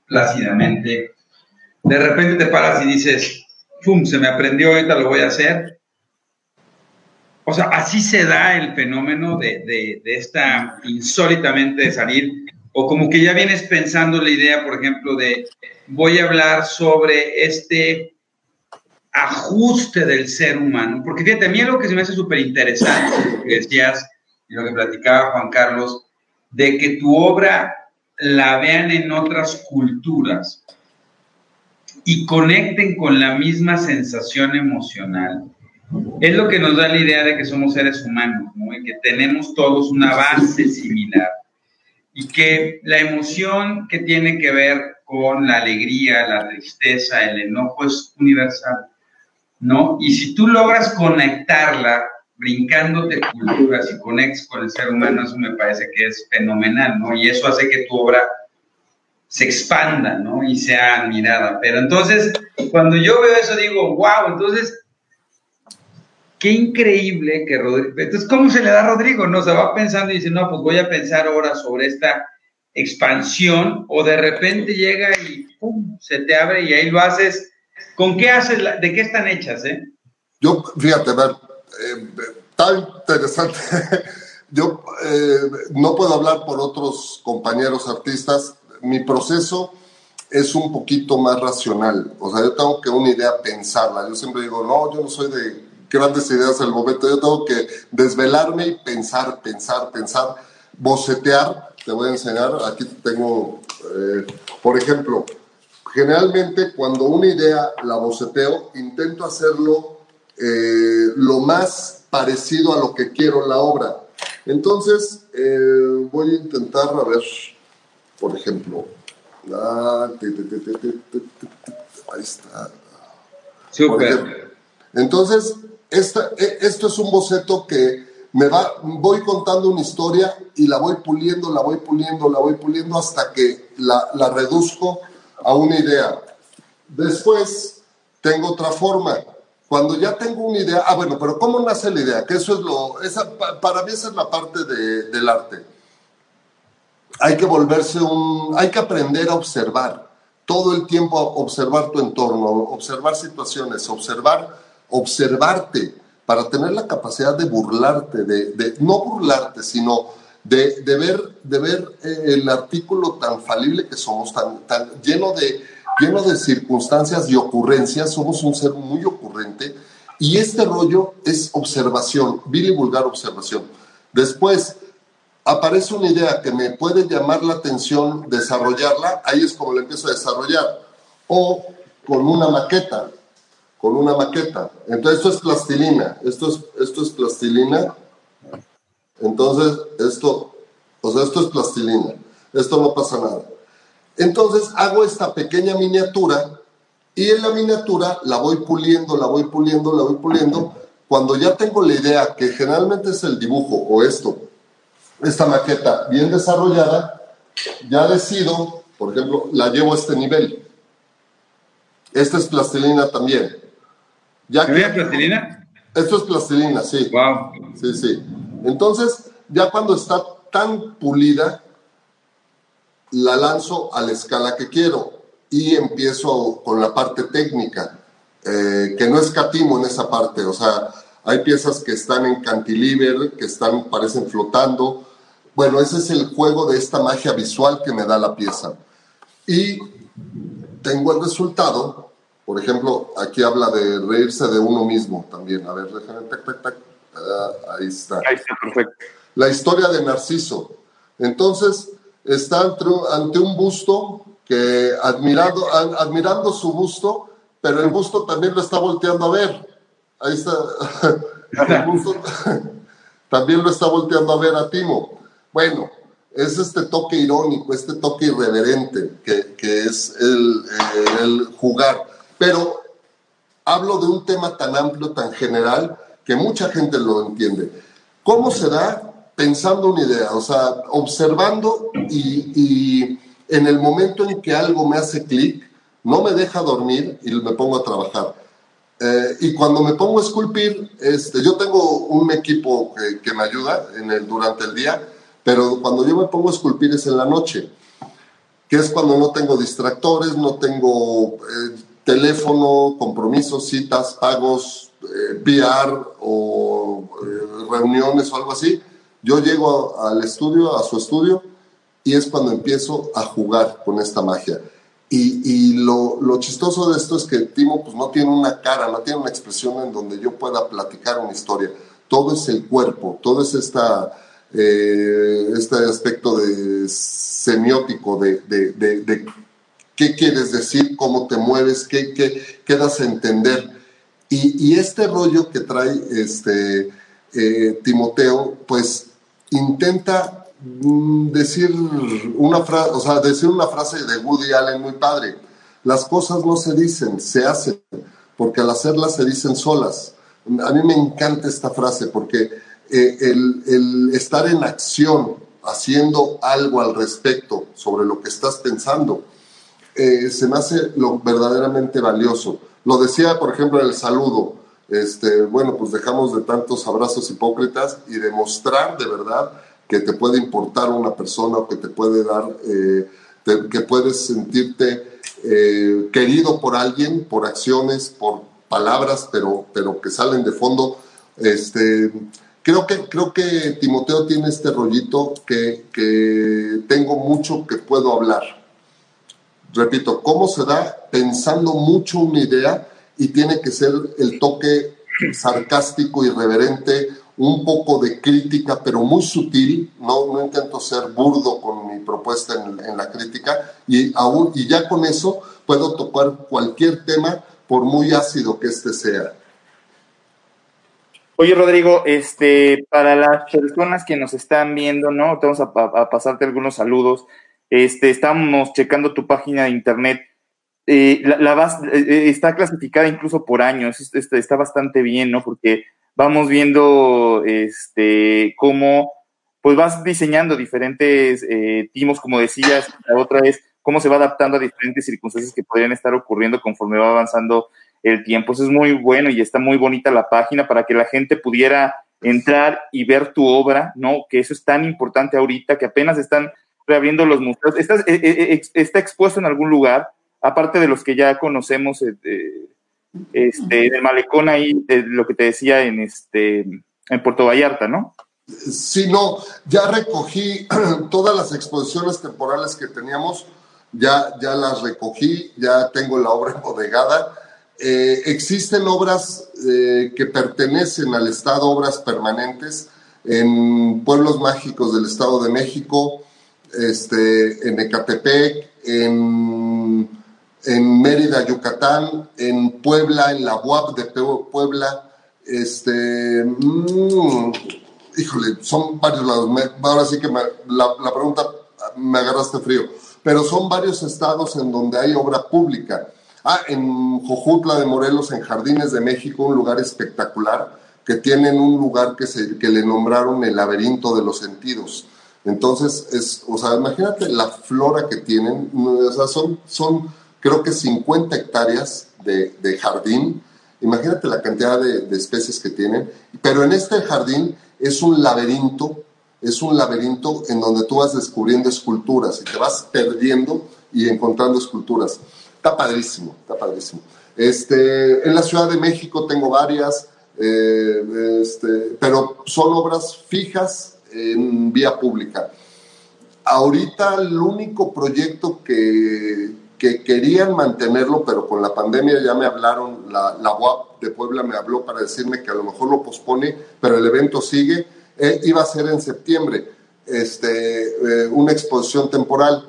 plácidamente, de repente te paras y dices, ¡pum! Se me aprendió, ahorita lo voy a hacer. o sea, así se da el fenómeno de, de, de esta insólitamente de salir, o como que ya vienes pensando la idea, por ejemplo, de voy a hablar sobre este ajuste del ser humano, porque fíjate, a mí lo que se me hace súper interesante, lo que decías y lo que platicaba Juan Carlos, de que tu obra la vean en otras culturas y conecten con la misma sensación emocional, es lo que nos da la idea de que somos seres humanos, ¿no? Y que tenemos todos una base similar. Y que la emoción que tiene que ver con la alegría, la tristeza, el enojo es universal, ¿no? Y si tú logras conectarla, brincándote culturas y conectas con el ser humano, eso me parece que es fenomenal, ¿no? Y eso hace que tu obra se expanda, ¿no? Y sea admirada. Pero entonces, cuando yo veo eso, digo, wow, entonces qué increíble que Rodrigo, entonces, ¿cómo se le da a Rodrigo? No, se va pensando y dice, no, pues voy a pensar ahora sobre esta expansión, o de repente llega y se te abre y ahí lo haces. ¿Con qué haces? ¿De qué están hechas, eh? Yo, fíjate, ver, eh, tan interesante. Yo eh, no puedo hablar por otros compañeros artistas. Mi proceso es un poquito más racional. O sea, yo tengo que una idea pensarla. Yo siempre digo, no, yo no soy de grandes ideas al momento. Yo tengo que desvelarme y pensar, pensar, pensar, bocetear. Te voy a enseñar, aquí tengo, eh, por ejemplo, generalmente cuando una idea la boceteo, intento hacerlo eh, lo más parecido a lo que quiero en la obra. Entonces, eh, voy a intentar, a ver, por ejemplo, ah, ahí está. Super. Entonces, esta, e, esto es un boceto que me va, voy contando una historia y la voy puliendo, la voy puliendo, la voy puliendo hasta que la, la reduzco a una idea. Después tengo otra forma. Cuando ya tengo una idea, ah, bueno, pero ¿cómo nace la idea? Que eso es lo, esa, para mí esa es la parte de, del arte. Hay que volverse un, hay que aprender a observar, todo el tiempo a observar tu entorno, observar situaciones, observar observarte, para tener la capacidad de burlarte, de, no burlarte, sino de, ver, de ver eh, el artículo tan falible que somos, tan, tan lleno, de, lleno de circunstancias y ocurrencias, somos un ser muy ocurrente, y este rollo es observación, vil y vulgar observación. Después, aparece una idea que me puede llamar la atención, desarrollarla, ahí es como la empiezo a desarrollar. O con una maqueta, con una maqueta. Entonces esto es plastilina, esto es, esto es plastilina. Entonces esto, o sea, esto es plastilina, esto no pasa nada. Entonces hago esta pequeña miniatura y en la miniatura la voy puliendo, la voy puliendo, la voy puliendo. Cuando ya tengo la idea, que generalmente es el dibujo o esto, esta maqueta bien desarrollada, ya decido, por ejemplo, la llevo a este nivel. Esta es plastilina también. Ya plastilina? Esto es plastilina, sí. Wow. Sí, sí. Entonces, ya cuando está tan pulida, la lanzo a la escala que quiero y empiezo con la parte técnica, eh, que no escatimo en esa parte. O sea, hay piezas que están en cantilever, que están, parecen flotando. Bueno, ese es el juego de esta magia visual que me da la pieza. Y tengo el resultado por ejemplo, aquí habla de reírse de uno mismo también. A ver, déjame, ah, ahí está. Ahí está, perfecto. La historia de Narciso. Entonces, está ante, un busto que, admirado, admirando su busto, pero el busto también lo está volteando a ver. Ahí está. el busto también lo está volteando a ver a Timo. Bueno, es este toque irónico, este toque irreverente, que, que es el, el jugar pero hablo de un tema tan amplio, tan general, que mucha gente lo entiende. ¿Cómo se da? Pensando una idea, o sea, observando y, en el momento en que algo me hace clic, no me deja dormir y me pongo a trabajar. Eh, y cuando me pongo a esculpir, este, yo tengo un equipo que, me ayuda en el, durante el día, pero cuando yo me pongo a esculpir es en la noche, que es cuando no tengo distractores, no tengo eh, teléfono, compromisos, citas, pagos, O eh, reuniones o algo así, yo llego al estudio, a su estudio, y es cuando empiezo a jugar con esta magia. Y, lo, chistoso de esto es que Timo pues, no tiene una cara, no tiene una expresión en donde yo pueda platicar una historia. Todo es el cuerpo, todo es esta, eh, este aspecto de semiótico, de, qué quieres decir, cómo te mueves, qué, qué, qué das a entender. Y, este rollo que trae este, eh, Timoteo, pues intenta Mm, decir una frase, o sea, decir una frase de Woody Allen muy padre. Las cosas no se dicen, se hacen, porque al hacerlas se dicen solas. A mí me encanta esta frase porque eh, el, estar en acción, haciendo algo al respecto sobre lo que estás pensando, eh, se me hace lo verdaderamente valioso. Lo decía, por ejemplo, en el saludo. Este, bueno, pues dejamos de tantos abrazos hipócritas y demostrar de verdad que te puede importar una persona o que te puede dar, eh, que puedes sentirte eh, querido por alguien, por acciones, por palabras, pero, pero que salen de fondo. Este, creo, que, creo que Timoteo tiene este rollito que, que tengo mucho que puedo hablar. Repito, ¿cómo se da? Pensando mucho una idea y tiene que ser el toque sarcástico, irreverente un poco de crítica, pero muy sutil, no, no intento ser burdo con mi propuesta en, la crítica, y, aún, y ya con eso puedo tocar cualquier tema, por muy ácido que este sea. Oye, Rodrigo, este, para las personas que nos están viendo, ¿no? Vamos a, pasarte algunos saludos. Este, estamos checando tu página de internet. Eh, la, vas, eh, eh, está clasificada incluso por años. Está, está bastante bien, ¿no? Porque vamos viendo este, cómo pues vas diseñando diferentes eh, timos, como decías, la otra es cómo se va adaptando a diferentes circunstancias que podrían estar ocurriendo conforme va avanzando el tiempo. Eso es muy bueno y está muy bonita la página para que la gente pudiera entrar y ver tu obra, ¿no? Que eso es tan importante ahorita, que apenas están reabriendo los museos. ¿Está, eh, eh, está expuesto en algún lugar, aparte de los que ya conocemos este, del malecón ahí, de lo que te decía en, este, en Puerto Vallarta, ¿no? Sí, no, ya recogí todas las exposiciones temporales que teníamos, ya, ya las recogí, ya tengo la obra embodegada. Eh, existen obras eh, que pertenecen al Estado, obras permanentes, en pueblos mágicos del Estado de México, este, en Ecatepec, en en Mérida, Yucatán, en Puebla, en la UAP de Puebla, este, mm, híjole, son varios lados. ahora sí que la, pregunta me agarraste frío, pero son varios estados en donde hay obra pública. Ah, en Jojutla de Morelos, en Jardines de México, un lugar espectacular, que tienen un lugar que, se, que le nombraron el laberinto de los sentidos. Entonces, es, o sea, imagínate la flora que tienen, o sea, son, son creo que 50 hectáreas de, jardín. Imagínate la cantidad de, especies que tienen. Pero en este jardín es un laberinto, es un laberinto en donde tú vas descubriendo esculturas y te vas perdiendo y encontrando esculturas. Está padrísimo, está padrísimo. Este, en la Ciudad de México tengo varias, eh, este, pero son obras fijas en vía pública. Ahorita el único proyecto que, que querían mantenerlo, pero con la pandemia ya me hablaron, la, la UAP de Puebla me habló para decirme que a lo mejor lo pospone, pero el evento sigue. Eh, iba a ser en septiembre, este, eh, una exposición temporal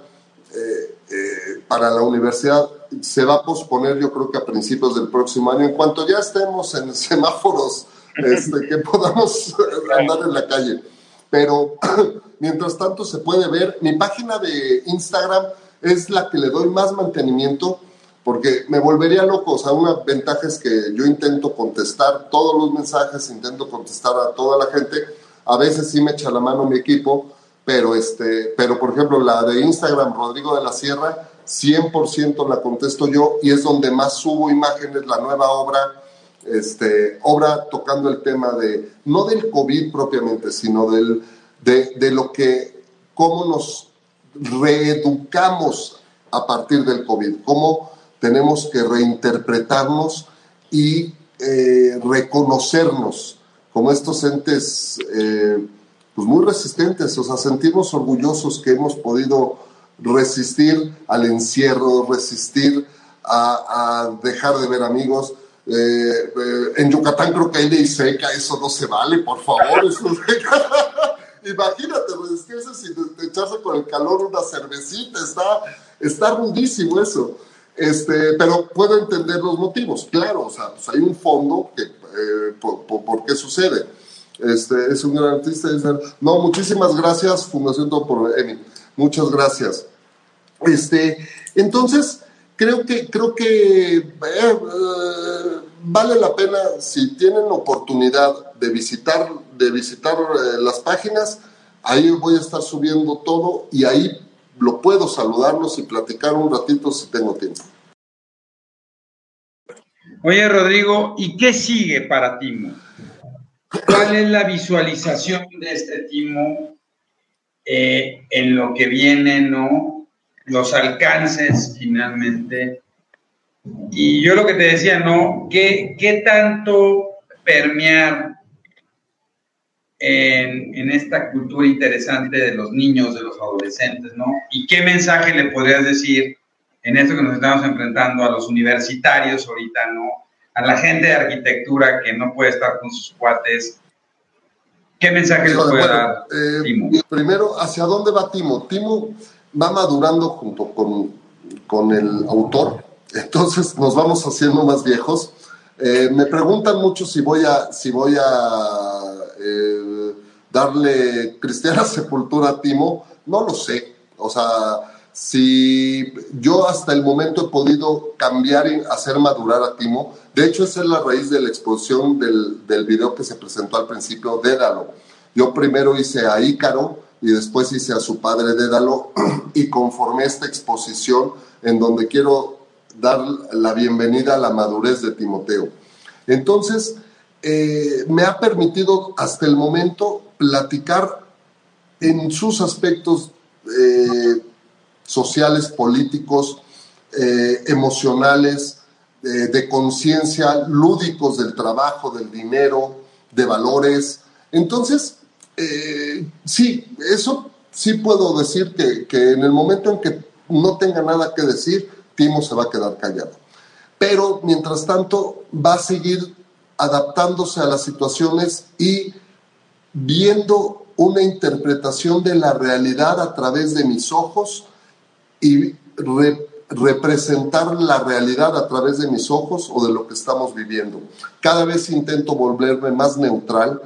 eh, para la universidad. Se va a posponer yo creo que a principios del próximo año, en cuanto ya estemos en semáforos, este, que podamos andar en la calle. Pero mientras tanto se puede ver mi página de Instagram es la que le doy más mantenimiento porque me volvería loco. O sea, una ventaja es que yo intento contestar todos los mensajes, intento contestar a toda la gente. A veces sí me echa la mano mi equipo, pero, este, pero por ejemplo, la de Instagram, Rodrigo de la Sierra, 100% la contesto yo y es donde más subo imágenes, la nueva obra, este, obra tocando el tema de, no del COVID propiamente, sino del, de, lo que, cómo nos reeducamos a partir del COVID, cómo tenemos que reinterpretarnos y eh, reconocernos como estos entes eh, pues muy resistentes, o sea, sentirnos orgullosos que hemos podido resistir al encierro, resistir a, dejar de ver amigos. Eh, en Yucatán creo que hay ley seca, eso no se vale, por favor. Imagínate resistirse sin echarse con el calor una cervecita, está, está eso. Este, pero puedo entender los motivos, claro, o sea, pues hay un fondo que, eh, por, qué sucede. Este, es un gran artista. no, muchísimas gracias, Fundación Todo por Emi. Muchas gracias. Este, entonces, creo que, creo que eh, eh, vale la pena, si tienen oportunidad de visitar, de visitar las páginas, ahí voy a estar subiendo todo y ahí lo puedo saludarlos y platicar un ratito si tengo tiempo. Oye, Rodrigo, ¿y qué sigue para Timo? ¿Cuál es la visualización de este Timo eh, en lo que viene, no? Los alcances finalmente. Y yo lo que te decía, ¿no? ¿Qué, qué tanto permear en, esta cultura interesante de los niños, de los adolescentes, ¿no? ¿Y qué mensaje le podrías decir en esto que nos estamos enfrentando a los universitarios ahorita, ¿no? A la gente de arquitectura que no puede estar con sus cuates. ¿Qué mensaje le puede dar eh, Timo? Primero, ¿hacia dónde va Timo? Timo va madurando junto con, con el autor, entonces nos vamos haciendo más viejos. Eh, me preguntan mucho si voy a, si voy a eh, darle cristiana sepultura a Timo, no lo sé. O sea, si yo hasta el momento he podido cambiar y hacer madurar a Timo, de hecho esa es la raíz de la exposición del, del video que se presentó al principio, Dédalo. Yo primero hice a Ícaro y después hice a su padre Dédalo y conformé esta exposición en donde quiero dar la bienvenida a la madurez de Timoteo. Entonces, eh, me ha permitido hasta el momento platicar en sus aspectos eh, sociales, políticos, eh, emocionales, de conciencia, lúdicos del trabajo, del dinero, de valores. Entonces, sí, eso sí puedo decir que, que en el momento en que no tenga nada que decir, Timo se va a quedar callado. Pero mientras tanto va a seguir adaptándose a las situaciones y viendo una interpretación de la realidad a través de mis ojos y representar la realidad a través de mis ojos o de lo que estamos viviendo. Cada vez intento volverme más neutral.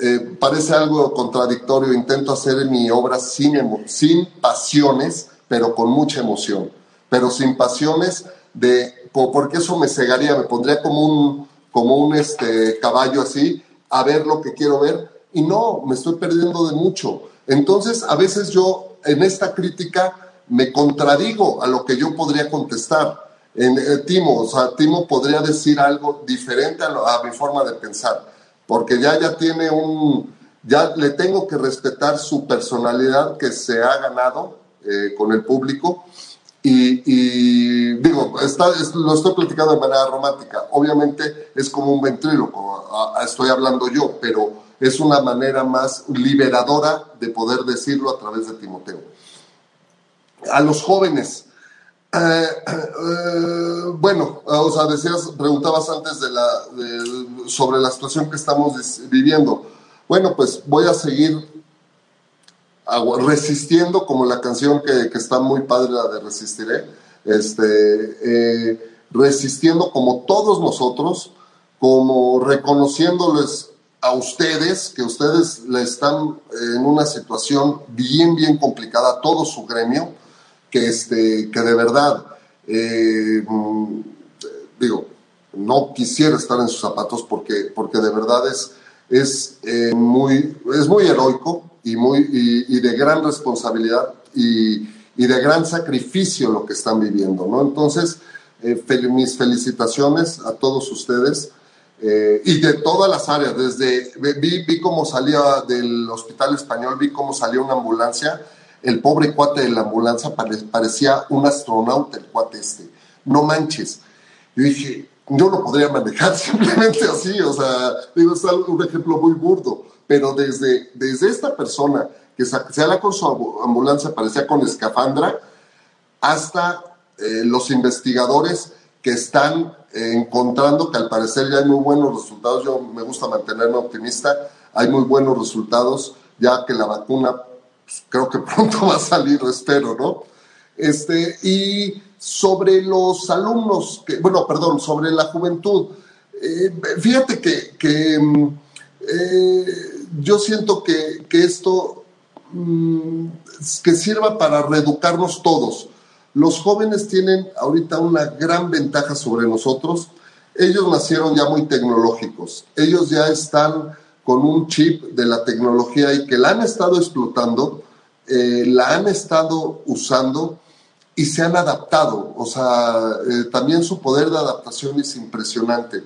Eh, parece algo contradictorio, intento hacer mi obra sin, sin pasiones, pero con mucha emoción. Pero sin pasiones de, porque eso me cegaría, me pondría como un, como un este, caballo así, a ver lo que quiero ver, y no, me estoy perdiendo de mucho. Entonces, a veces yo en esta crítica me contradigo a lo que yo podría contestar. En, eh, Timo, o sea, Timo podría decir algo diferente a, mi forma de pensar, porque ya, ya tiene un, ya le tengo que respetar su personalidad que se ha ganado eh, con el público y, digo, está, lo estoy platicando de manera romántica. Obviamente es como un ventríloco, estoy hablando yo, pero es una manera más liberadora de poder decirlo a través de Timoteo. A los jóvenes, eh, eh, bueno, o sea, decías, preguntabas antes de la, sobre la situación que estamos viviendo. Bueno, pues voy a seguir resistiendo, como la canción que, que, está muy padre, la de Resistiré, este, eh, resistiendo como todos nosotros, como reconociéndoles a ustedes, que ustedes le están en una situación bien, bien complicada, todo su gremio, que, este, que de verdad, eh, mm, digo, no quisiera estar en sus zapatos porque, porque de verdad es, es, eh, muy, es muy heroico, y, muy, y, de gran responsabilidad y, y, de gran sacrificio lo que están viviendo, ¿no? Entonces, eh, mis felicitaciones a todos ustedes eh, y de todas las áreas, desde, vi, vi cómo salía del hospital español, vi cómo salía una ambulancia, el pobre cuate de la ambulancia parecía un astronauta, el cuate este, no manches. Yo dije, yo lo podría manejar simplemente así, o sea, digo, es un ejemplo muy burdo, pero desde, desde esta persona que habla con su ambulancia, parecía con escafandra, hasta eh, los investigadores que están encontrando que al parecer ya hay muy buenos resultados. Yo me gusta mantenerme optimista. Hay muy buenos resultados, ya que la vacuna pues, creo que pronto va a salir, espero, ¿no? Este, y sobre los alumnos, bueno, perdón, sobre la juventud, eh, fíjate que, mm, eh, yo siento que, esto mm, que sirva para reeducarnos todos. Los jóvenes tienen ahorita una gran ventaja sobre nosotros. Ellos nacieron ya muy tecnológicos. Ellos ya están con un chip de la tecnología y que la han estado explotando, eh, la han estado usando y se han adaptado. O sea, eh, también su poder de adaptación es impresionante.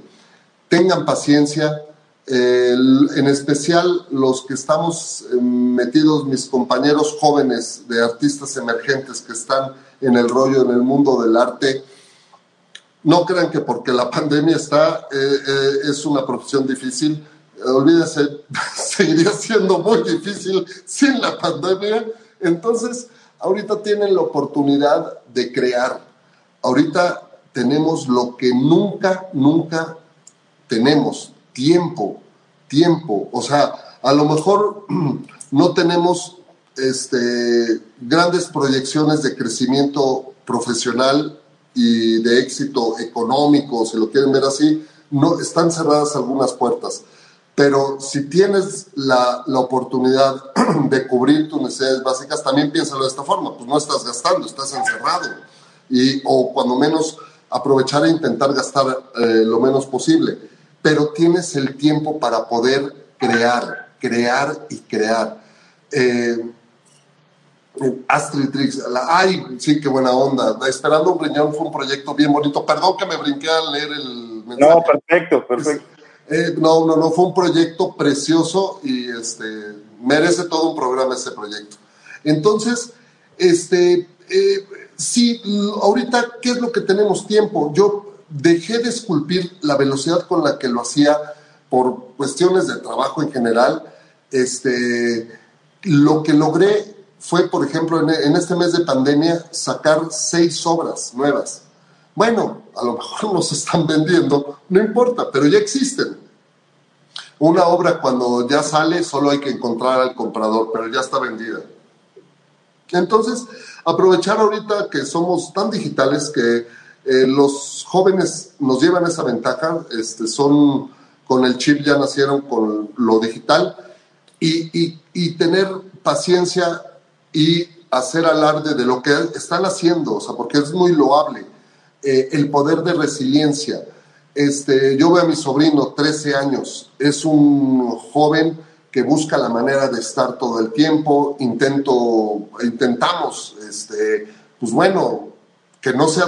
Tengan paciencia, en especial los que estamos eh, metidos, mis compañeros jóvenes de artistas emergentes que están en el rollo, en el mundo del arte. No crean que porque la pandemia está, eh, eh, es una profesión difícil. olvídense, seguiría siendo muy difícil sin la pandemia. Entonces, ahorita tienen la oportunidad de crear. Ahorita tenemos lo que nunca, nunca tenemos, tiempo, tiempo. O sea, a lo mejor no tenemos este, grandes proyecciones de crecimiento profesional y de éxito económico, si lo quieren ver así, no, están cerradas algunas puertas. Pero si tienes la, la oportunidad de cubrir tus necesidades básicas, también piénsalo de esta forma, pues no estás gastando, estás encerrado. Y, o cuando menos aprovechar e intentar gastar eh, lo menos posible. Pero tienes el tiempo para poder crear, crear y crear. Eh, Astrid Trix, ay, sí, qué buena onda. Esperando un riñón fue un proyecto bien bonito. Perdón que me brinqué al leer el mensaje. No, perfecto, perfecto. Eh, no, no, no, fue un proyecto precioso y este, merece todo un programa ese proyecto. Entonces, este, eh, sí, ahorita, ¿qué es lo que tenemos tiempo? Yo dejé de esculpir la velocidad con la que lo hacía por cuestiones de trabajo en general. Este, lo que logré fue, por ejemplo, en, este mes de pandemia, sacar seis obras nuevas. Bueno, a lo mejor no se están vendiendo, no importa, pero ya existen. Una obra cuando ya sale solo hay que encontrar al comprador, pero ya está vendida. Entonces, aprovechar ahorita que somos tan digitales que eh, los jóvenes nos llevan esa ventaja, este, son con el chip ya nacieron con lo digital y, y, y tener paciencia y hacer alarde de lo que están haciendo, o sea, porque es muy loable. Eh, el poder de resiliencia. Este, yo veo a mi sobrino, 13 años, es un joven que busca la manera de estar todo el tiempo, intento, intentamos, este, pues bueno, que no sea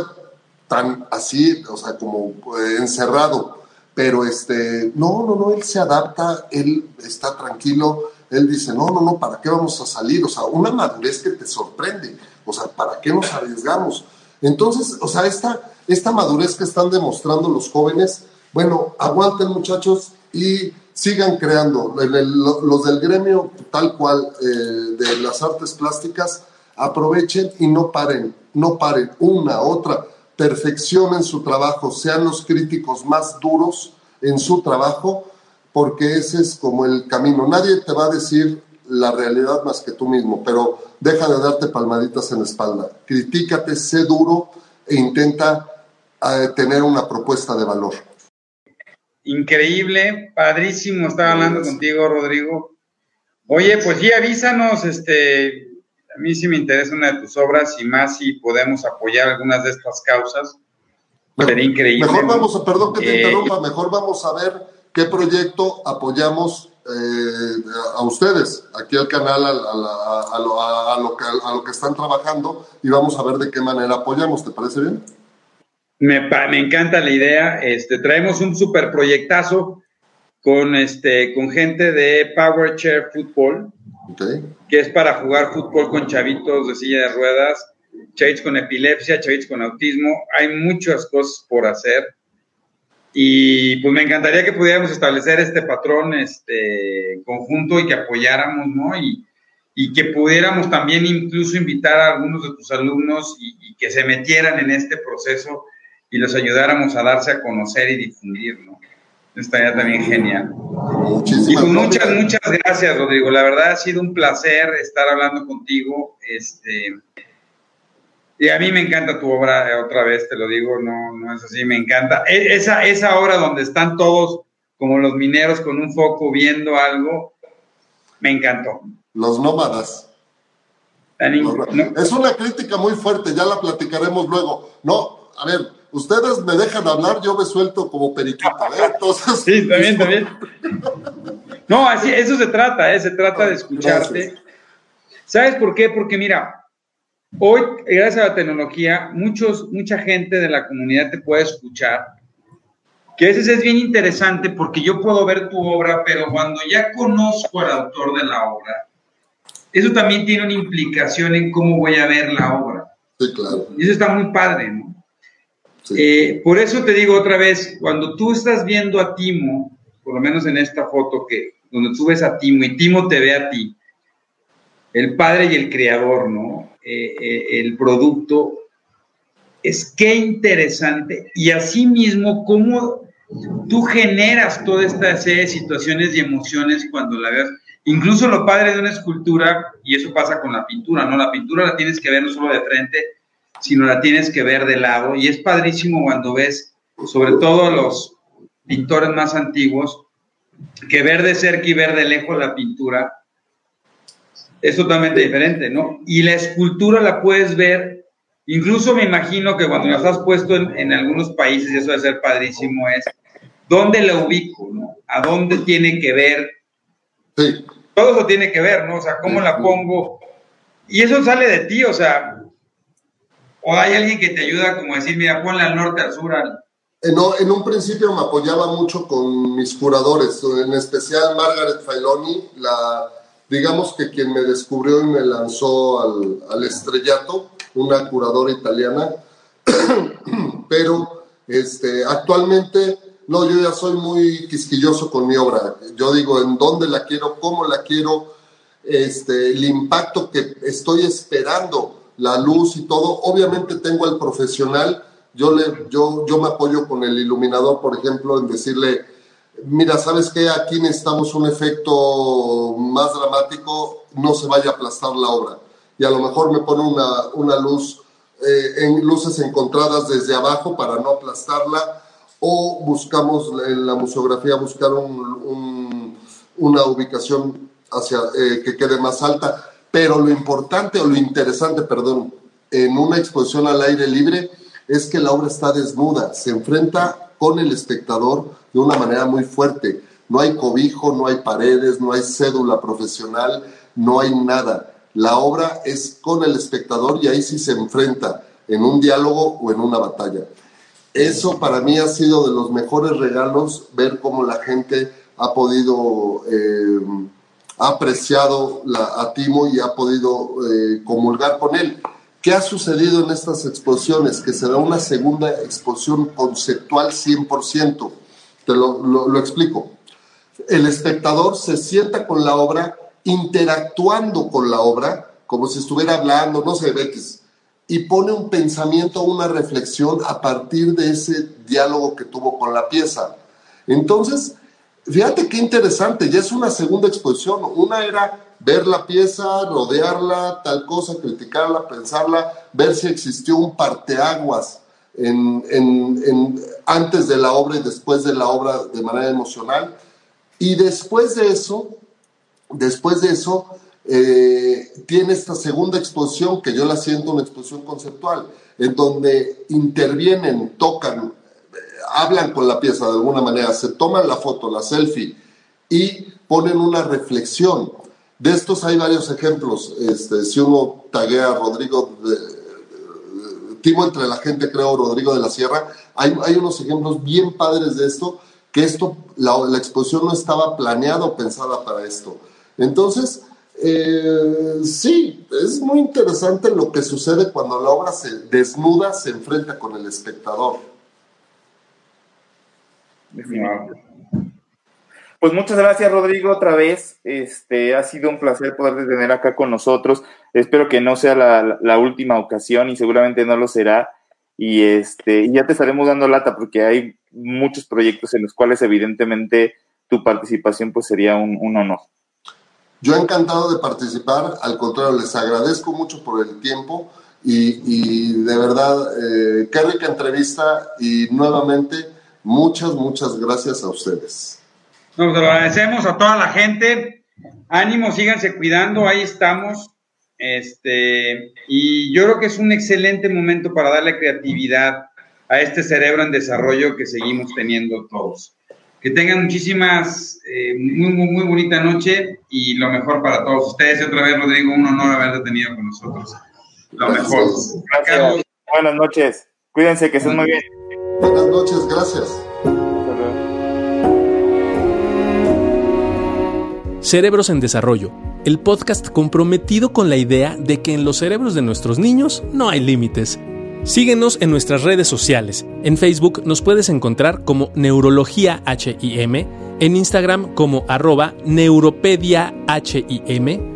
tan así, o sea, como eh, encerrado, pero este, no, no, no, él se adapta, él está tranquilo, él dice, no, no, no, ¿para qué vamos a salir? O sea, una madurez que te sorprende, o sea, ¿para qué nos arriesgamos? Entonces, o sea, esta, esta madurez que están demostrando los jóvenes, bueno, aguanten muchachos y sigan creando. los del gremio tal cual eh, de las artes plásticas, aprovechen y no paren, no paren una, otra, perfeccionen su trabajo, sean los críticos más duros en su trabajo porque ese es como el camino. Nadie te va a decir la realidad más que tú mismo, pero deja de darte palmaditas en la espalda. Critícate, sé duro e intenta eh, tener una propuesta de valor. Increíble, padrísimo estar hablando contigo, Rodrigo. Oye, pues sí, avísanos, este, a mí sí me interesa una de tus obras y más si podemos apoyar algunas de estas causas. Sería increíble. Mejor vamos a, perdón que te eh, interrumpa, mejor vamos a ver qué proyecto apoyamos eh, a ustedes, aquí al canal, a, lo, que, a, lo, que, están trabajando y vamos a ver de qué manera apoyamos. ¿Te parece bien? Me, me encanta la idea. Este, traemos un super proyectazo con, este, con gente de Power Chair Que es para jugar fútbol con chavitos de silla de ruedas, chavitos con epilepsia, chavitos con autismo. Hay muchas cosas por hacer Y pues me encantaría que pudiéramos establecer este patrón este, conjunto y que apoyáramos, ¿no? Y, y que pudiéramos también incluso invitar a algunos de tus alumnos y, y, que se metieran en este proceso y los ayudáramos a darse a conocer y difundir, ¿no? Estaría también genial. Muchísimas Y pues gracias. muchas, muchas gracias, Rodrigo. La verdad ha sido un placer estar hablando contigo. Este, y a mí me encanta tu obra, eh, otra vez te lo digo, no, no es así, me encanta. E- Esa, esa obra donde están todos como los mineros con un foco viendo algo, me encantó. Los nómadas. Los- no- Es una crítica muy fuerte, ya la platicaremos luego. No, a ver, ustedes me dejan hablar, yo me suelto como periquito, ¿eh? Entonces, Sí, también, también. No, así, eso se trata, ¿eh? se trata de escucharte. Gracias. ¿Sabes por qué? Porque mira, hoy, gracias a la tecnología, muchos, mucha gente de la comunidad te puede escuchar. Que a veces es bien interesante porque yo puedo ver tu obra, pero cuando ya conozco al autor de la obra, eso también tiene una implicación en cómo voy a ver la obra. Sí, claro. Y eso está muy padre, ¿no? Eh, por eso te digo otra vez, cuando tú estás viendo a Timo, por lo menos en esta foto que donde tú ves a Timo y Timo te ve a ti, el padre y el creador, ¿no? Eh, eh, el producto, es qué interesante y asimismo cómo tú generas toda esta serie de situaciones y emociones cuando la veas. Incluso lo padre de una escultura, y eso pasa con la pintura, ¿no? La pintura la tienes que ver no solo de frente, sino la tienes que ver de lado. Y es padrísimo cuando ves, sobre todo los pintores más antiguos, que ver de cerca y ver de lejos la pintura es totalmente diferente, ¿no? Y la escultura la puedes ver, incluso me imagino que cuando las has puesto en, en algunos países, y eso debe ser padrísimo, es dónde la ubico, ¿no? A dónde tiene que ver Sí, todo eso tiene que ver, ¿no? O sea, cómo la pongo. Y eso sale de ti, o sea, o hay alguien que te ayuda como decir, mira, ponla al norte, al sur, al... En un principio me apoyaba mucho con mis curadores, en especial Margaret Failoni, la, digamos que quien me descubrió y me lanzó al, al estrellato, una curadora italiana, pero este, actualmente, no, yo ya soy muy quisquilloso con mi obra. Yo digo en dónde la quiero, cómo la quiero, este, el impacto que estoy esperando, la luz y todo. Obviamente tengo al profesional, yo, le, yo, yo me apoyo con el iluminador, por ejemplo, en decirle, mira, ¿sabes qué? Aquí necesitamos un efecto más dramático, no se vaya a aplastar la obra. Y a lo mejor me pone una, una luz, eh, en luces encontradas desde abajo para no aplastarla, o buscamos en la museografía buscar un, un, una ubicación hacia, eh, que quede más alta. Pero lo importante o lo interesante, perdón, en una exposición al aire libre es que la obra está desnuda, se enfrenta con el espectador de una manera muy fuerte. No hay cobijo, no hay paredes, no hay cédula profesional, no hay nada. La obra es con el espectador y ahí sí se enfrenta en un diálogo o en una batalla. Eso para mí ha sido de los mejores regalos, ver cómo la gente ha podido, eh, ha apreciado la, a Timo y ha podido eh, comulgar con él. ¿Qué ha sucedido en estas exposiciones? Que será una segunda exposición conceptual 100%. Te lo, lo, lo explico. El espectador se sienta con la obra, interactuando con la obra, como si estuviera hablando, no sé, X, y pone un pensamiento, una reflexión a partir de ese diálogo que tuvo con la pieza. Entonces, fíjate qué interesante, ya es una segunda exposición. Una era ver la pieza, rodearla, tal cosa, criticarla, pensarla, ver si existió un parteaguas en, en, en, antes de la obra y después de la obra de manera emocional. Y después de eso, después de eso, eh, tiene esta segunda exposición que yo la siento una exposición conceptual, en donde intervienen, tocan, hablan con la pieza de alguna manera, se toman la foto, la selfie y ponen una reflexión. De estos hay varios ejemplos. Este, si uno taguea a Rodrigo, Timo entre la gente, creo, Rodrigo de la Sierra, hay, hay unos ejemplos bien padres de esto, que esto, la, la exposición no estaba planeada o pensada para esto. Entonces, eh, sí, es muy interesante lo que sucede cuando la obra se desnuda, se enfrenta con el espectador. Pues muchas gracias, Rodrigo, otra vez. Este, ha sido un placer poder tener acá con nosotros. Espero que no sea la, última ocasión y seguramente no lo será. Y este, ya te estaremos dando lata porque hay muchos proyectos en los cuales evidentemente tu participación pues sería un, honor. Yo encantado de participar, al contrario, les agradezco mucho por el tiempo y, de verdad, eh, qué rica entrevista y nuevamente muchas, muchas gracias a ustedes. Nos agradecemos a toda la gente. Ánimo, síganse cuidando, ahí estamos. Este, y yo creo que es un excelente momento para darle creatividad a este cerebro en desarrollo que seguimos teniendo todos. Que tengan muchísimas, eh, muy, muy, muy bonita noche y lo mejor para todos ustedes. Y otra vez, Rodrigo, un honor haberte tenido con nosotros. Lo mejor. Buenas noches. Cuídense, que estén muy bien. Buenas noches, gracias. Cerebros en Desarrollo, el podcast comprometido con la idea de que en los cerebros de nuestros niños no hay límites. Síguenos en nuestras redes sociales. En Facebook nos puedes encontrar como Neurología HIM, en Instagram como arroba Neuropedia HIM,